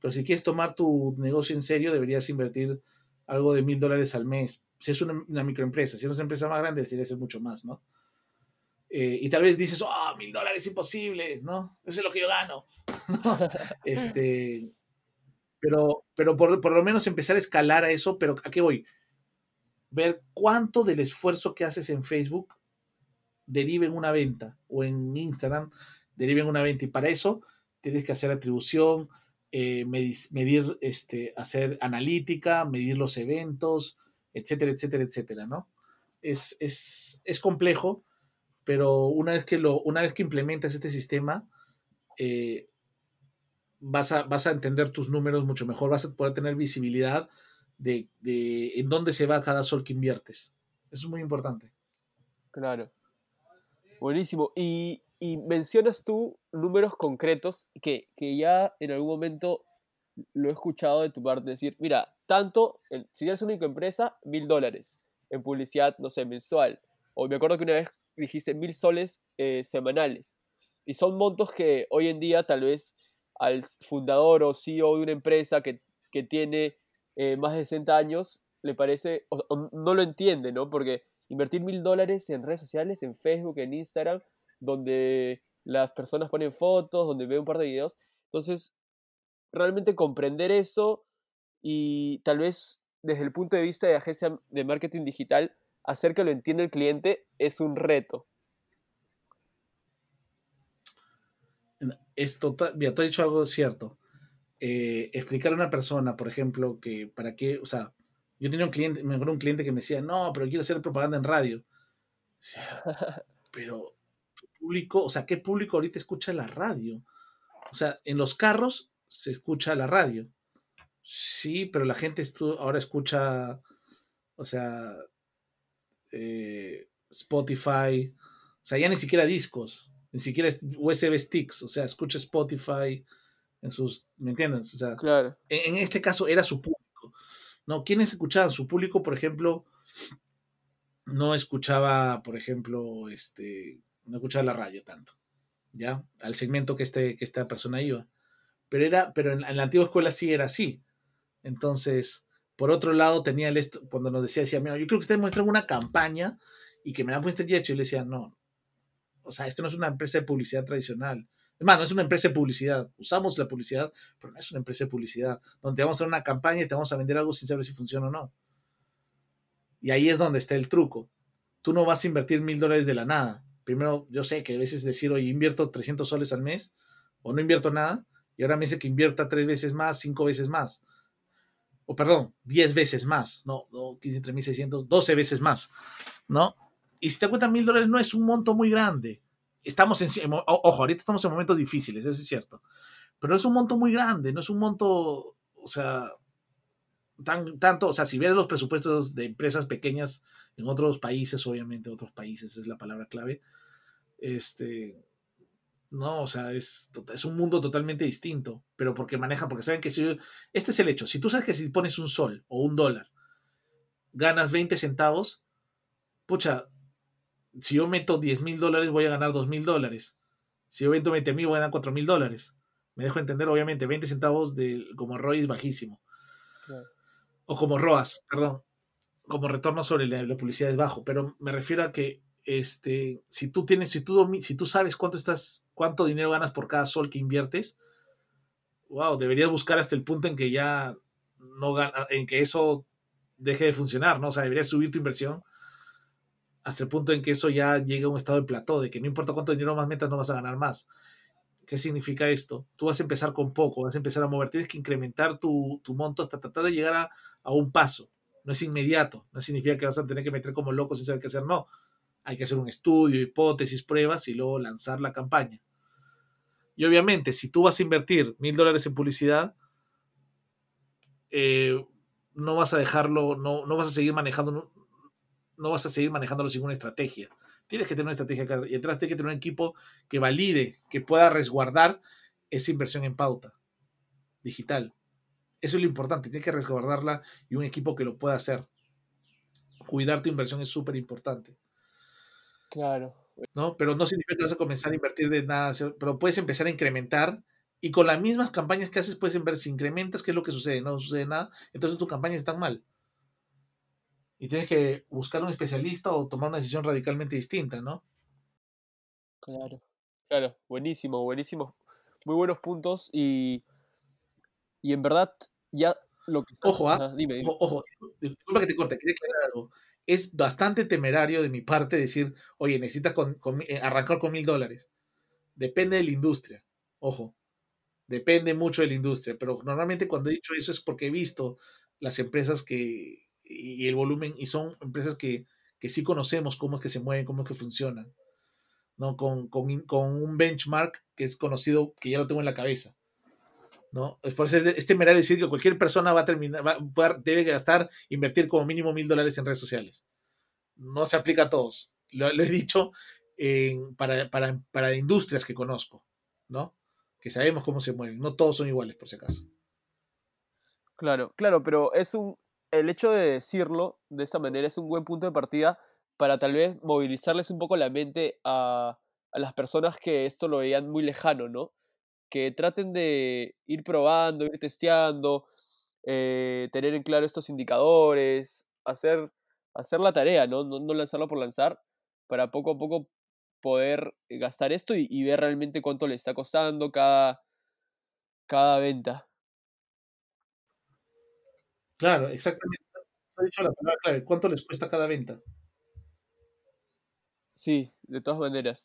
Speaker 2: Pero si quieres tomar tu negocio en serio, deberías invertir algo de mil dólares al mes. Si es una, microempresa, si es una empresa más grande, debería ser mucho más, ¿no? Eh, y tal vez dices, oh, mil dólares imposible, ¿no? Eso es lo que yo gano. este, pero pero por, por, lo menos empezar a escalar a eso, pero ¿a qué voy? Ver cuánto del esfuerzo que haces en Facebook deriva en una venta o en Instagram deriva en una venta. Y para eso tienes que hacer atribución, eh, medir, este, hacer analítica, medir los eventos, etcétera, etcétera, etcétera, ¿no? Es, es, complejo, pero una vez que, lo, una vez que implementas este sistema, eh, vas, a, vas a entender tus números mucho mejor, vas a poder tener visibilidad de, de en dónde se va cada sol que inviertes. Eso es muy importante.
Speaker 1: Claro. Buenísimo. Y y mencionas tú números concretos que, ya en algún momento lo he escuchado de tu parte decir, mira, tanto, si eres una empresa, mil dólares en publicidad, no sé, mensual. O me acuerdo que una vez dijiste mil soles eh, semanales. Y son montos que hoy en día tal vez al fundador o CEO de una empresa que, tiene eh, más de 60 años le parece, o, no lo entiende, ¿no? Porque invertir mil dólares en redes sociales, en Facebook, en Instagram, donde las personas ponen fotos, donde ven un par de videos. Entonces, realmente comprender eso y tal vez desde el punto de vista de agencia de marketing digital, hacer que lo entienda el cliente es un reto.
Speaker 2: Es total, mira, tú has dicho algo cierto. Eh, explicar a una persona, por ejemplo, que para qué, o sea, yo tenía un cliente, me acuerdo un cliente que me decía, no, pero quiero hacer propaganda en radio. pero público, o sea, ¿qué público ahorita escucha la radio? O sea, en los carros se escucha la radio. Sí, pero la gente ahora escucha, o sea, eh, Spotify, o sea, ya ni siquiera discos, ni siquiera USB sticks, o sea, escucha Spotify en sus, ¿me entienden? O sea, claro. en, este caso era su público. ¿No? ¿Quiénes escuchaban? Su público, por ejemplo, no escuchaba, por ejemplo, este, no escuchaba la radio tanto, ¿ya? Al segmento que, este, que esta persona iba. Pero, era, pero en, la antigua escuela sí era así. Entonces, por otro lado, tenía el cuando nos decía, decía, yo creo que ustedes muestran una campaña y que me dan puesto hecho. Y le decía, no, o sea, esto no es una empresa de publicidad tradicional. Es más, no es una empresa de publicidad. Usamos la publicidad, pero no es una empresa de publicidad, donde vamos a hacer una campaña y te vamos a vender algo sin saber si funciona o no. Y ahí es donde está el truco. Tú no vas a invertir mil dólares de la nada primero yo sé que a veces decir, oye, invierto 300 soles al mes o no invierto nada, y ahora me dice que invierta tres veces más, cinco veces más. O perdón, 10 veces más, no, no 15, 12 veces más, ¿no? Y si te cuentan mil dólares, no es un monto muy grande. Estamos en, ojo, ahorita estamos en momentos difíciles, eso es cierto. Pero es un monto muy grande, no es un monto, o sea, tan, tanto, o sea, si ves los presupuestos de empresas pequeñas en otros países, obviamente, otros países es la palabra clave, este, no, o sea, es, es un mundo totalmente distinto, pero porque manejan, porque saben que si, este es el hecho, si tú sabes que si pones un sol o un dólar, ganas 20 centavos, pucha, si yo meto 10 mil dólares voy a ganar 2 mil dólares, si yo meto 20 mil voy a ganar 4 mil dólares, me dejo entender, obviamente, 20 centavos de, como ROI es bajísimo o como ROAS, perdón, como retorno sobre la, publicidad es bajo, pero me refiero a que este, si tú tienes, si tú, si tú sabes cuánto estás, cuánto dinero ganas por cada sol que inviertes, wow, deberías buscar hasta el punto en que ya no en que eso deje de funcionar, ¿no? O sea, deberías subir tu inversión hasta el punto en que eso ya llegue a un estado de plató, de que no importa cuánto dinero más metas, no vas a ganar más. ¿Qué significa esto? Tú vas a empezar con poco, vas a empezar a mover, tienes que incrementar tu, monto hasta tratar de llegar a, un paso. No es inmediato, no significa que vas a tener que meter como loco sin saber qué hacer, no. Hay que hacer un estudio, hipótesis, pruebas y luego lanzar la campaña. Y obviamente, si tú vas a invertir mil dólares en publicidad, eh, no vas a dejarlo, no, no vas a seguir manejando, no vas a seguir manejándolo sin una estrategia tienes que tener una estrategia y detrás tienes que tener un equipo que valide, que pueda resguardar esa inversión en pauta digital. Eso es lo importante, tienes que resguardarla y un equipo que lo pueda hacer. Cuidar tu inversión es súper importante.
Speaker 1: Claro.
Speaker 2: ¿no? Pero no significa que vas a comenzar a invertir de nada, pero puedes empezar a incrementar y con las mismas campañas que haces puedes ver si incrementas qué es lo que sucede, no sucede nada, entonces tus campañas están mal. Y tienes que buscar un especialista o tomar una decisión radicalmente distinta, ¿no?
Speaker 1: Claro, claro, buenísimo, buenísimo. Muy buenos puntos y, y en verdad ya lo que...
Speaker 2: Ojo, ¿ah? dime, ojo, ojo, disculpa que te corte, quería aclarar algo. Es bastante temerario de mi parte decir, oye, necesitas eh, arrancar con mil dólares. Depende de la industria, ojo. Depende mucho de la industria, pero normalmente cuando he dicho eso es porque he visto las empresas que, y el volumen, y son empresas que, que sí conocemos cómo es que se mueven, cómo es que funcionan. ¿no? Con, con, con, un benchmark que es conocido, que ya lo tengo en la cabeza. ¿no? Es por eso es temerario decir que cualquier persona va a terminar, va, debe gastar, invertir como mínimo mil dólares en redes sociales. No se aplica a todos. Lo, he dicho para, para, para, industrias que conozco, ¿no? Que sabemos cómo se mueven. No todos son iguales, por si acaso.
Speaker 1: Claro, claro, pero es un. El hecho de decirlo de esta manera es un buen punto de partida para tal vez movilizarles un poco la mente a, las personas que esto lo veían muy lejano, ¿no? Que traten de ir probando, ir testeando, eh, tener en claro estos indicadores, hacer, hacer la tarea, ¿no? ¿no? lanzarlo por lanzar, para poco a poco poder gastar esto y, ver realmente cuánto le está costando cada, cada venta.
Speaker 2: Claro, exactamente. ¿Cuánto les cuesta cada venta?
Speaker 1: Sí, de todas maneras.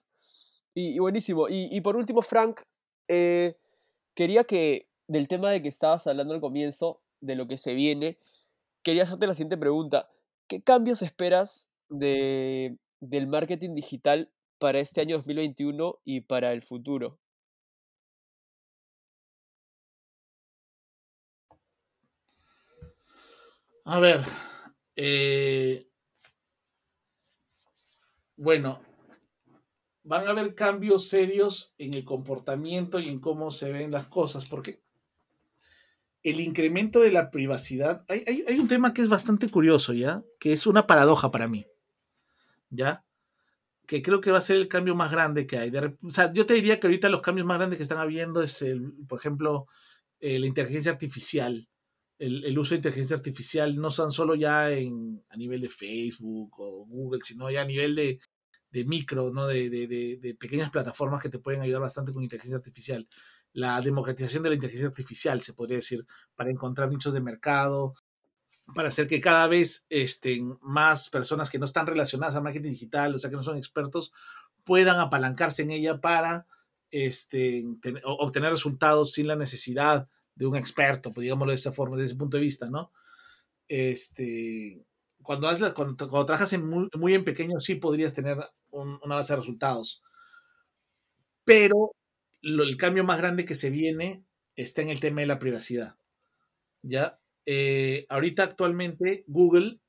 Speaker 1: Y, buenísimo. Y, por último, Frank, eh, quería que, del tema de que estabas hablando al comienzo, de lo que se viene, quería hacerte la siguiente pregunta. ¿Qué cambios esperas de, del marketing digital para este año 2021 y para el futuro?
Speaker 2: A ver, eh, bueno, van a haber cambios serios en el comportamiento y en cómo se ven las cosas, porque el incremento de la privacidad, hay, un tema que es bastante curioso, ¿ya? Que es una paradoja para mí, ¿ya? Que creo que va a ser el cambio más grande que hay. o sea, yo te diría que ahorita los cambios más grandes que están habiendo es, el, por ejemplo, eh, la inteligencia artificial. El, uso de inteligencia artificial no son solo ya en, a nivel de Facebook o Google, sino ya a nivel de, de micro, ¿no? De, de, de, pequeñas plataformas que te pueden ayudar bastante con inteligencia artificial. La democratización de la inteligencia artificial, se podría decir, para encontrar nichos de mercado, para hacer que cada vez estén más personas que no están relacionadas al marketing digital, o sea, que no son expertos, puedan apalancarse en ella para este, obtener resultados sin la necesidad de un experto, pues, digámoslo de esa forma, desde ese punto de vista, ¿no? Este, cuando, cuando, trabajas en muy, en pequeño, sí podrías tener una base de resultados. Pero el cambio más grande que se viene está en el tema de la privacidad. ¿Ya? Eh, ahorita actualmente Google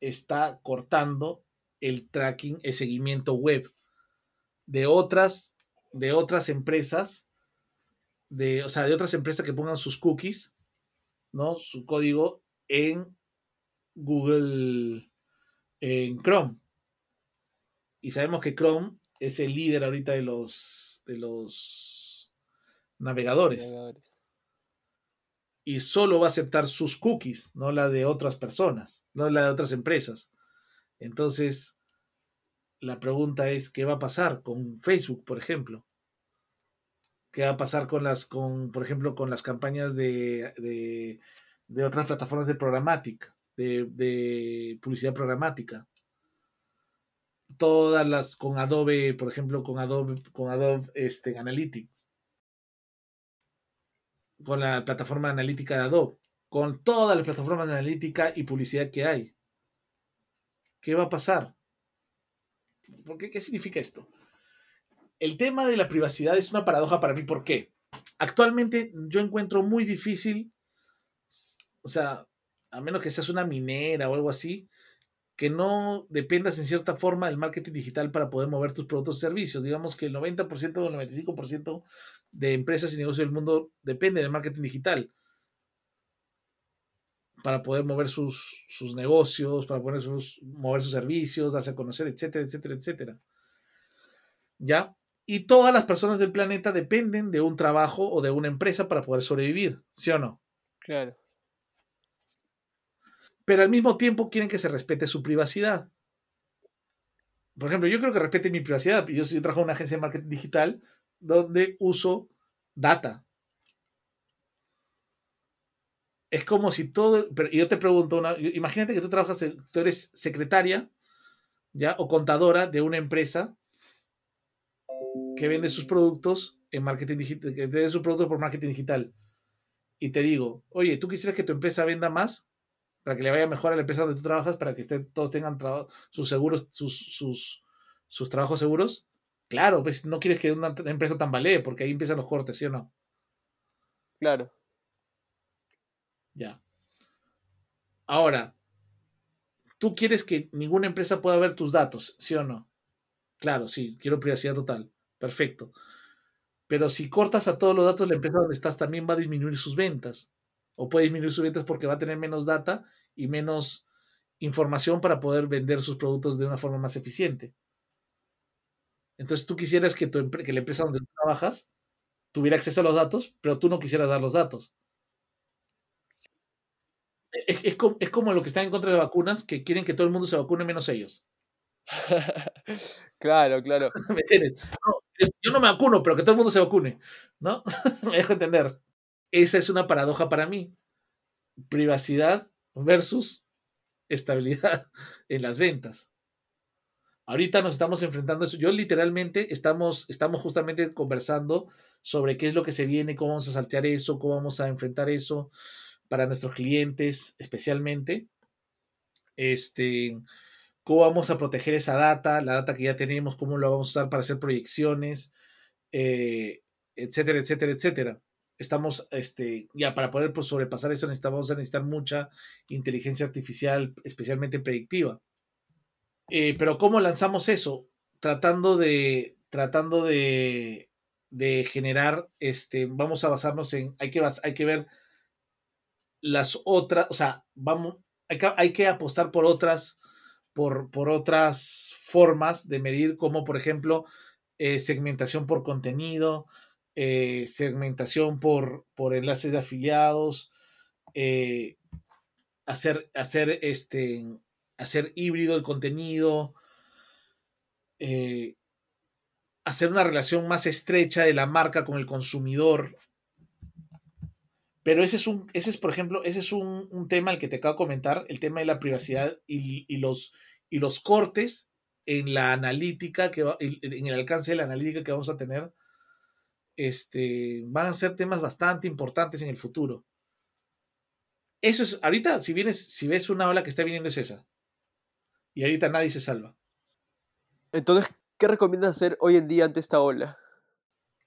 Speaker 2: está cortando el tracking, el seguimiento web de otras, de otras empresas, de, o sea, de otras empresas que pongan sus cookies, ¿no? Su código en Google en Chrome. Y sabemos que Chrome es el líder ahorita de los, de los navegadores. Y solo va a aceptar sus cookies, no la de otras personas, no la de otras empresas. Entonces, la pregunta es, ¿qué va a pasar con Facebook, por ejemplo? ¿Qué va a pasar con las, con, por ejemplo, con las campañas de, de, de otras plataformas de programática? de, publicidad programática. Todas las con Adobe, por ejemplo, con Adobe, con Adobe este, Analytics. Con la plataforma analítica de Adobe. Con todas las plataformas de analítica y publicidad que hay. ¿Qué va a pasar? ¿Por qué? ¿Qué significa esto? El tema de la privacidad es una paradoja para mí. ¿Por qué? Actualmente yo encuentro muy difícil, o sea, a menos que seas una minera o algo así, que no dependas en cierta forma del marketing digital para poder mover tus productos y servicios. Digamos que el 90% o el 95% de empresas y negocios del mundo depende del marketing digital para poder mover sus, negocios, para poder mover sus servicios, darse a conocer, etcétera, etcétera, etcétera. ¿Ya? Y todas las personas del planeta dependen de un trabajo o de una empresa para poder sobrevivir, ¿sí o no?
Speaker 1: Claro.
Speaker 2: pero al mismo tiempo quieren que se respete su privacidad. Por ejemplo, yo creo que respete mi privacidad. Yo, yo trabajo en una agencia de marketing digital donde uso data. Es como si todo. Pero yo te pregunto, una, imagínate que tú trabajas, tú eres secretaria, ¿ya? O contadora de una empresa que vende sus productos en marketing digital, que vende sus productos por marketing digital. Y te digo, oye, ¿tú quisieras que tu empresa venda más? Para que le vaya mejor a la empresa donde tú trabajas, para que estén, todos tengan sus seguros, sus, sus, sus trabajos seguros. Claro, pues no quieres que una empresa tambalee, porque ahí empiezan los cortes, ¿sí o no?
Speaker 1: Claro.
Speaker 2: Ya. Ahora, tú quieres que ninguna empresa pueda ver tus datos, ¿sí o no? Claro, sí, quiero privacidad total. Perfecto. Pero si cortas a todos los datos, la empresa donde estás también va a disminuir sus ventas. O puede disminuir sus ventas porque va a tener menos data y menos información para poder vender sus productos de una forma más eficiente. Entonces tú quisieras que, tu, que la empresa donde trabajas tuviera acceso a los datos, pero tú no quisieras dar los datos. Es, como, lo que están en contra de vacunas, que quieren que todo el mundo se vacune menos ellos.
Speaker 1: claro, claro.
Speaker 2: ¿Me entiendes? Yo no me vacuno, pero que todo el mundo se vacune, ¿no? me dejo entender. Esa es una paradoja para mí. Privacidad versus estabilidad en las ventas. Ahorita nos estamos enfrentando a eso. Yo literalmente estamos, estamos justamente conversando sobre qué es lo que se viene, cómo vamos a saltear eso, cómo vamos a enfrentar eso para nuestros clientes especialmente. Este, cómo vamos a proteger esa data, la data que ya tenemos, cómo lo vamos a usar para hacer proyecciones, eh, etcétera, etcétera, etcétera. Estamos, este, ya para poder pues, sobrepasar eso necesitamos necesitar mucha inteligencia artificial, especialmente predictiva. Eh, pero ¿cómo lanzamos eso? Tratando de, tratando de, de generar, este, vamos a basarnos en, hay que, hay que ver las otras, o sea, vamos, hay que apostar por otras, por, por, otras formas de medir, como por ejemplo eh, segmentación por contenido, eh, segmentación por, por enlaces de afiliados, hacer, hacer este, hacer híbrido el contenido, eh, hacer una relación más estrecha de la marca con el consumidor. Pero ese es un, ese es, por ejemplo, ese es un, tema al que te acabo de comentar, el tema de la privacidad y, los, y los cortes en la analítica, que en el alcance de la analítica que vamos a tener, este, van a ser temas bastante importantes en el futuro. Eso es, ahorita, si vienes, si ves una ola que está viniendo, es esa. Y ahorita nadie se salva.
Speaker 1: Entonces, ¿qué recomiendas hacer hoy en día ante esta ola?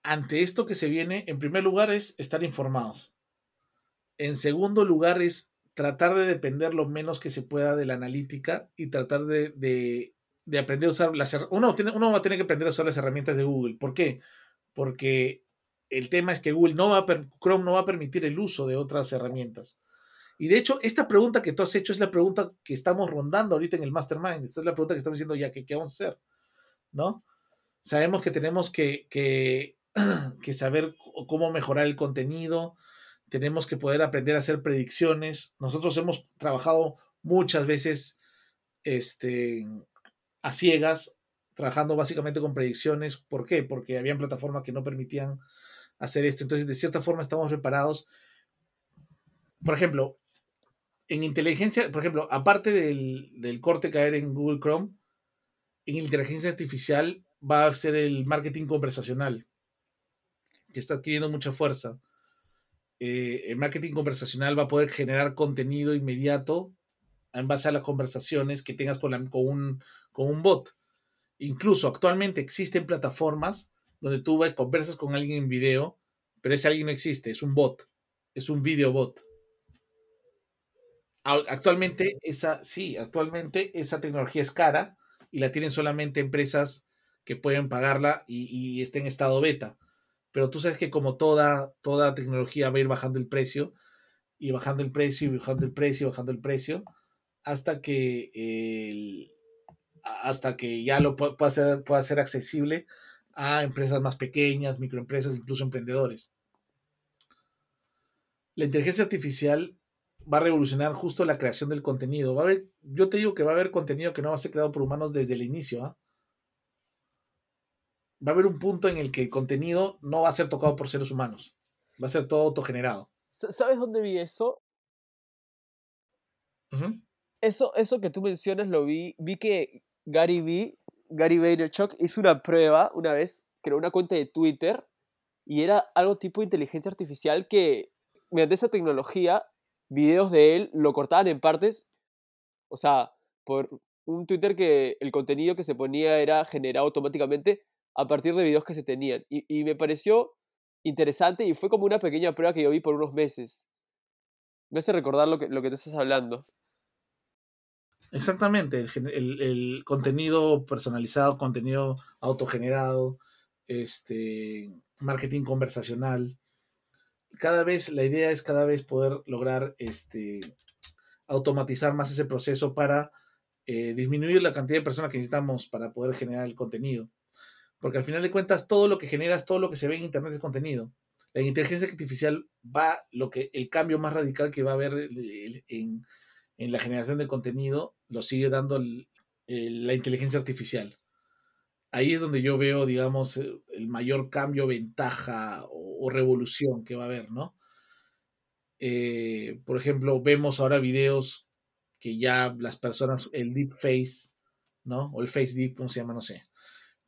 Speaker 2: Ante esto que se viene, en primer lugar es estar informados. En segundo lugar es tratar de depender lo menos que se pueda de la analítica y tratar de, aprender a usar las uno, uno va a tener que aprender a usar las herramientas de Google. ¿Por qué? Porque el tema es que Google no va a Chrome no va a permitir el uso de otras herramientas. Y de hecho, esta pregunta que tú has hecho es la pregunta que estamos rondando ahorita en el Mastermind. Esta es la pregunta que estamos diciendo ya, ¿qué, qué vamos a hacer? ¿No? Sabemos que tenemos que, que saber cómo mejorar el contenido, tenemos que poder aprender a hacer predicciones. Nosotros hemos trabajado muchas veces este, a ciegas, trabajando básicamente con predicciones. ¿Por qué? Porque habían plataformas que no permitían hacer esto. Entonces, de cierta forma, estamos preparados. Por ejemplo, en inteligencia, por ejemplo, aparte del, corte caer en Google Chrome, en inteligencia artificial va a ser el marketing conversacional, que está adquiriendo mucha fuerza. Eh, el marketing conversacional va a poder generar contenido inmediato en base a las conversaciones que tengas con, un, con un bot. Incluso actualmente existen plataformas donde tú conversas con alguien en video, pero ese alguien no existe, es un bot, es un video bot. Actualmente esa, sí, actualmente esa tecnología es cara y la tienen solamente empresas que pueden pagarla y, y está en estado beta. Pero tú sabes que como toda, toda tecnología va a ir bajando el precio y bajando el precio y bajando el precio y bajando el precio hasta que hasta que ya lo pueda ser, pueda ser accesible a empresas más pequeñas, microempresas, incluso emprendedores. La inteligencia artificial va a revolucionar justo la creación del contenido. Va a haber, yo te digo que va a haber contenido que no va a ser creado por humanos desde el inicio. ¿ah? Va a haber un punto en el que el contenido no va a ser tocado por seres humanos. Va a ser todo autogenerado.
Speaker 1: ¿Sabes dónde vi eso? Eso, eso que tú mencionas lo vi. Vi que Gary V, Gary Vaynerchuk, hizo una prueba una vez, creó una cuenta de Twitter y era algo tipo de inteligencia artificial que mediante esa tecnología, videos de él lo cortaban en partes. O sea, por un Twitter que el contenido que se ponía era generado automáticamente a partir de videos que se tenían. Y, me pareció interesante y fue como una pequeña prueba que yo vi por unos meses. Me hace recordar lo que, lo que tú estás hablando.
Speaker 2: Exactamente, el, el, contenido personalizado, contenido autogenerado, este, marketing conversacional. Cada vez, la idea es cada vez poder lograr este, automatizar más ese proceso para eh, disminuir la cantidad de personas que necesitamos para poder generar el contenido. Porque al final de cuentas, todo lo que generas, todo lo que se ve en Internet es contenido. La inteligencia artificial va, lo que el cambio más radical que va a haber en, en la generación de contenido, lo sigue dando la inteligencia artificial. Ahí es donde yo veo, digamos, el mayor cambio, ventaja o, revolución que va a haber, ¿no? Eh, por ejemplo, vemos ahora videos que ya las personas, el deep face, ¿no? O el face deep, ¿cómo se llama? No sé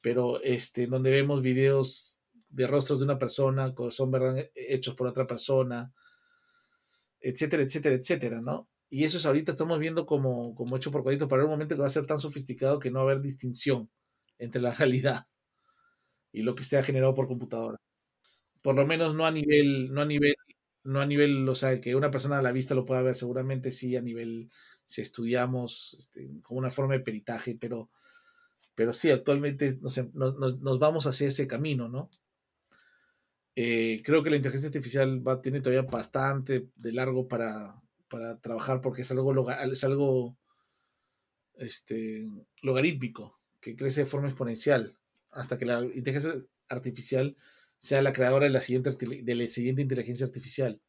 Speaker 2: pero este, donde vemos videos de rostros de una persona, son ¿verdad? hechos por otra persona, etcétera, etcétera, etcétera, ¿no? Y eso es ahorita estamos viendo como, como hecho por cuadritos para un momento que va a ser tan sofisticado que no va a haber distinción entre la realidad y lo que esté generado por computadora. Por lo menos no a nivel, no a nivel, no a nivel, o sea, que una persona a la vista lo pueda ver, seguramente sí a nivel, si estudiamos este, como una forma de peritaje, pero pero sí, actualmente nos, vamos hacia ese camino, ¿no? Eh, creo que la inteligencia artificial va, tiene todavía bastante de largo para, trabajar porque es algo, es algo este, logarítmico, que crece de forma exponencial, hasta que la inteligencia artificial sea la creadora de la siguiente, de la siguiente inteligencia artificial.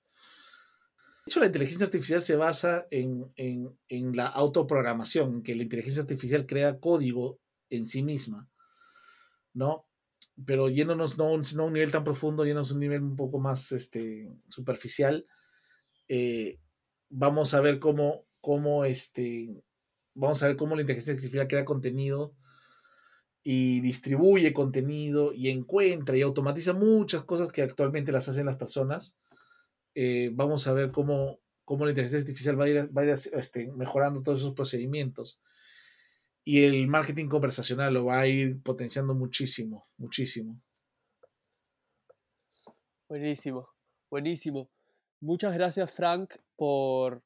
Speaker 2: De hecho, la inteligencia artificial se basa en, en, en la autoprogramación, que la inteligencia artificial crea código en sí misma, ¿no? Pero yéndonos no, no a un nivel tan profundo, yéndonos a un nivel un poco más este, superficial, eh, vamos a ver cómo, cómo, este, vamos a ver cómo la inteligencia artificial crea contenido y distribuye contenido y encuentra y automatiza muchas cosas que actualmente las hacen las personas. Eh, vamos a ver cómo, cómo, la inteligencia artificial va a ir, va a ir este, mejorando todos esos procedimientos y el marketing conversacional lo va a ir potenciando muchísimo, muchísimo.
Speaker 1: Buenísimo, buenísimo. Muchas gracias Frank por,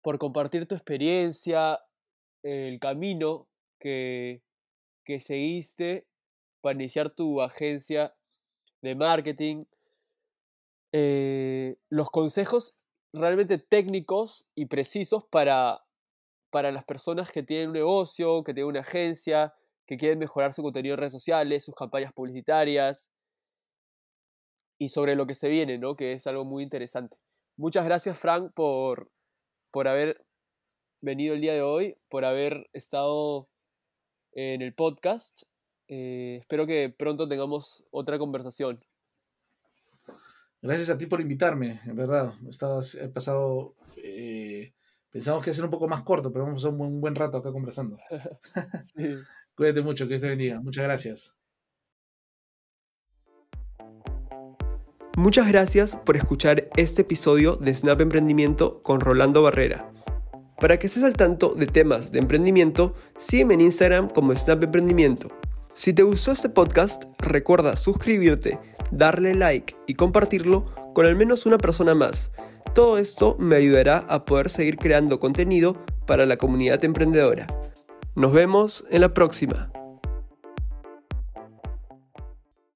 Speaker 1: por compartir tu experiencia, el camino que, que seguiste para iniciar tu agencia de marketing, eh, los consejos realmente técnicos y precisos para para las personas que tienen un negocio, que tienen una agencia, que quieren mejorar su contenido en redes sociales, sus campañas publicitarias y sobre lo que se viene, ¿no? Que es algo muy interesante. Muchas gracias, Frank, por, por haber venido el día de hoy, por haber estado en el podcast. Eh, espero que pronto tengamos otra conversación.
Speaker 2: Gracias a ti por invitarme, en verdad. he pasado eh, Pensamos que iba a ser un poco más corto, pero vamos a un buen, un buen rato acá conversando. Cuídate mucho, que Dios te bendiga. Muchas gracias.
Speaker 3: Muchas gracias por escuchar este episodio de Snap Emprendimiento con Rolando Barrera. Para que estés al tanto de temas de emprendimiento, sígueme en Instagram como Snap Emprendimiento. Si te gustó este podcast, recuerda suscribirte, darle like y compartirlo con al menos una persona más todo esto me ayudará a poder seguir creando contenido para la comunidad emprendedora. Nos vemos en la próxima.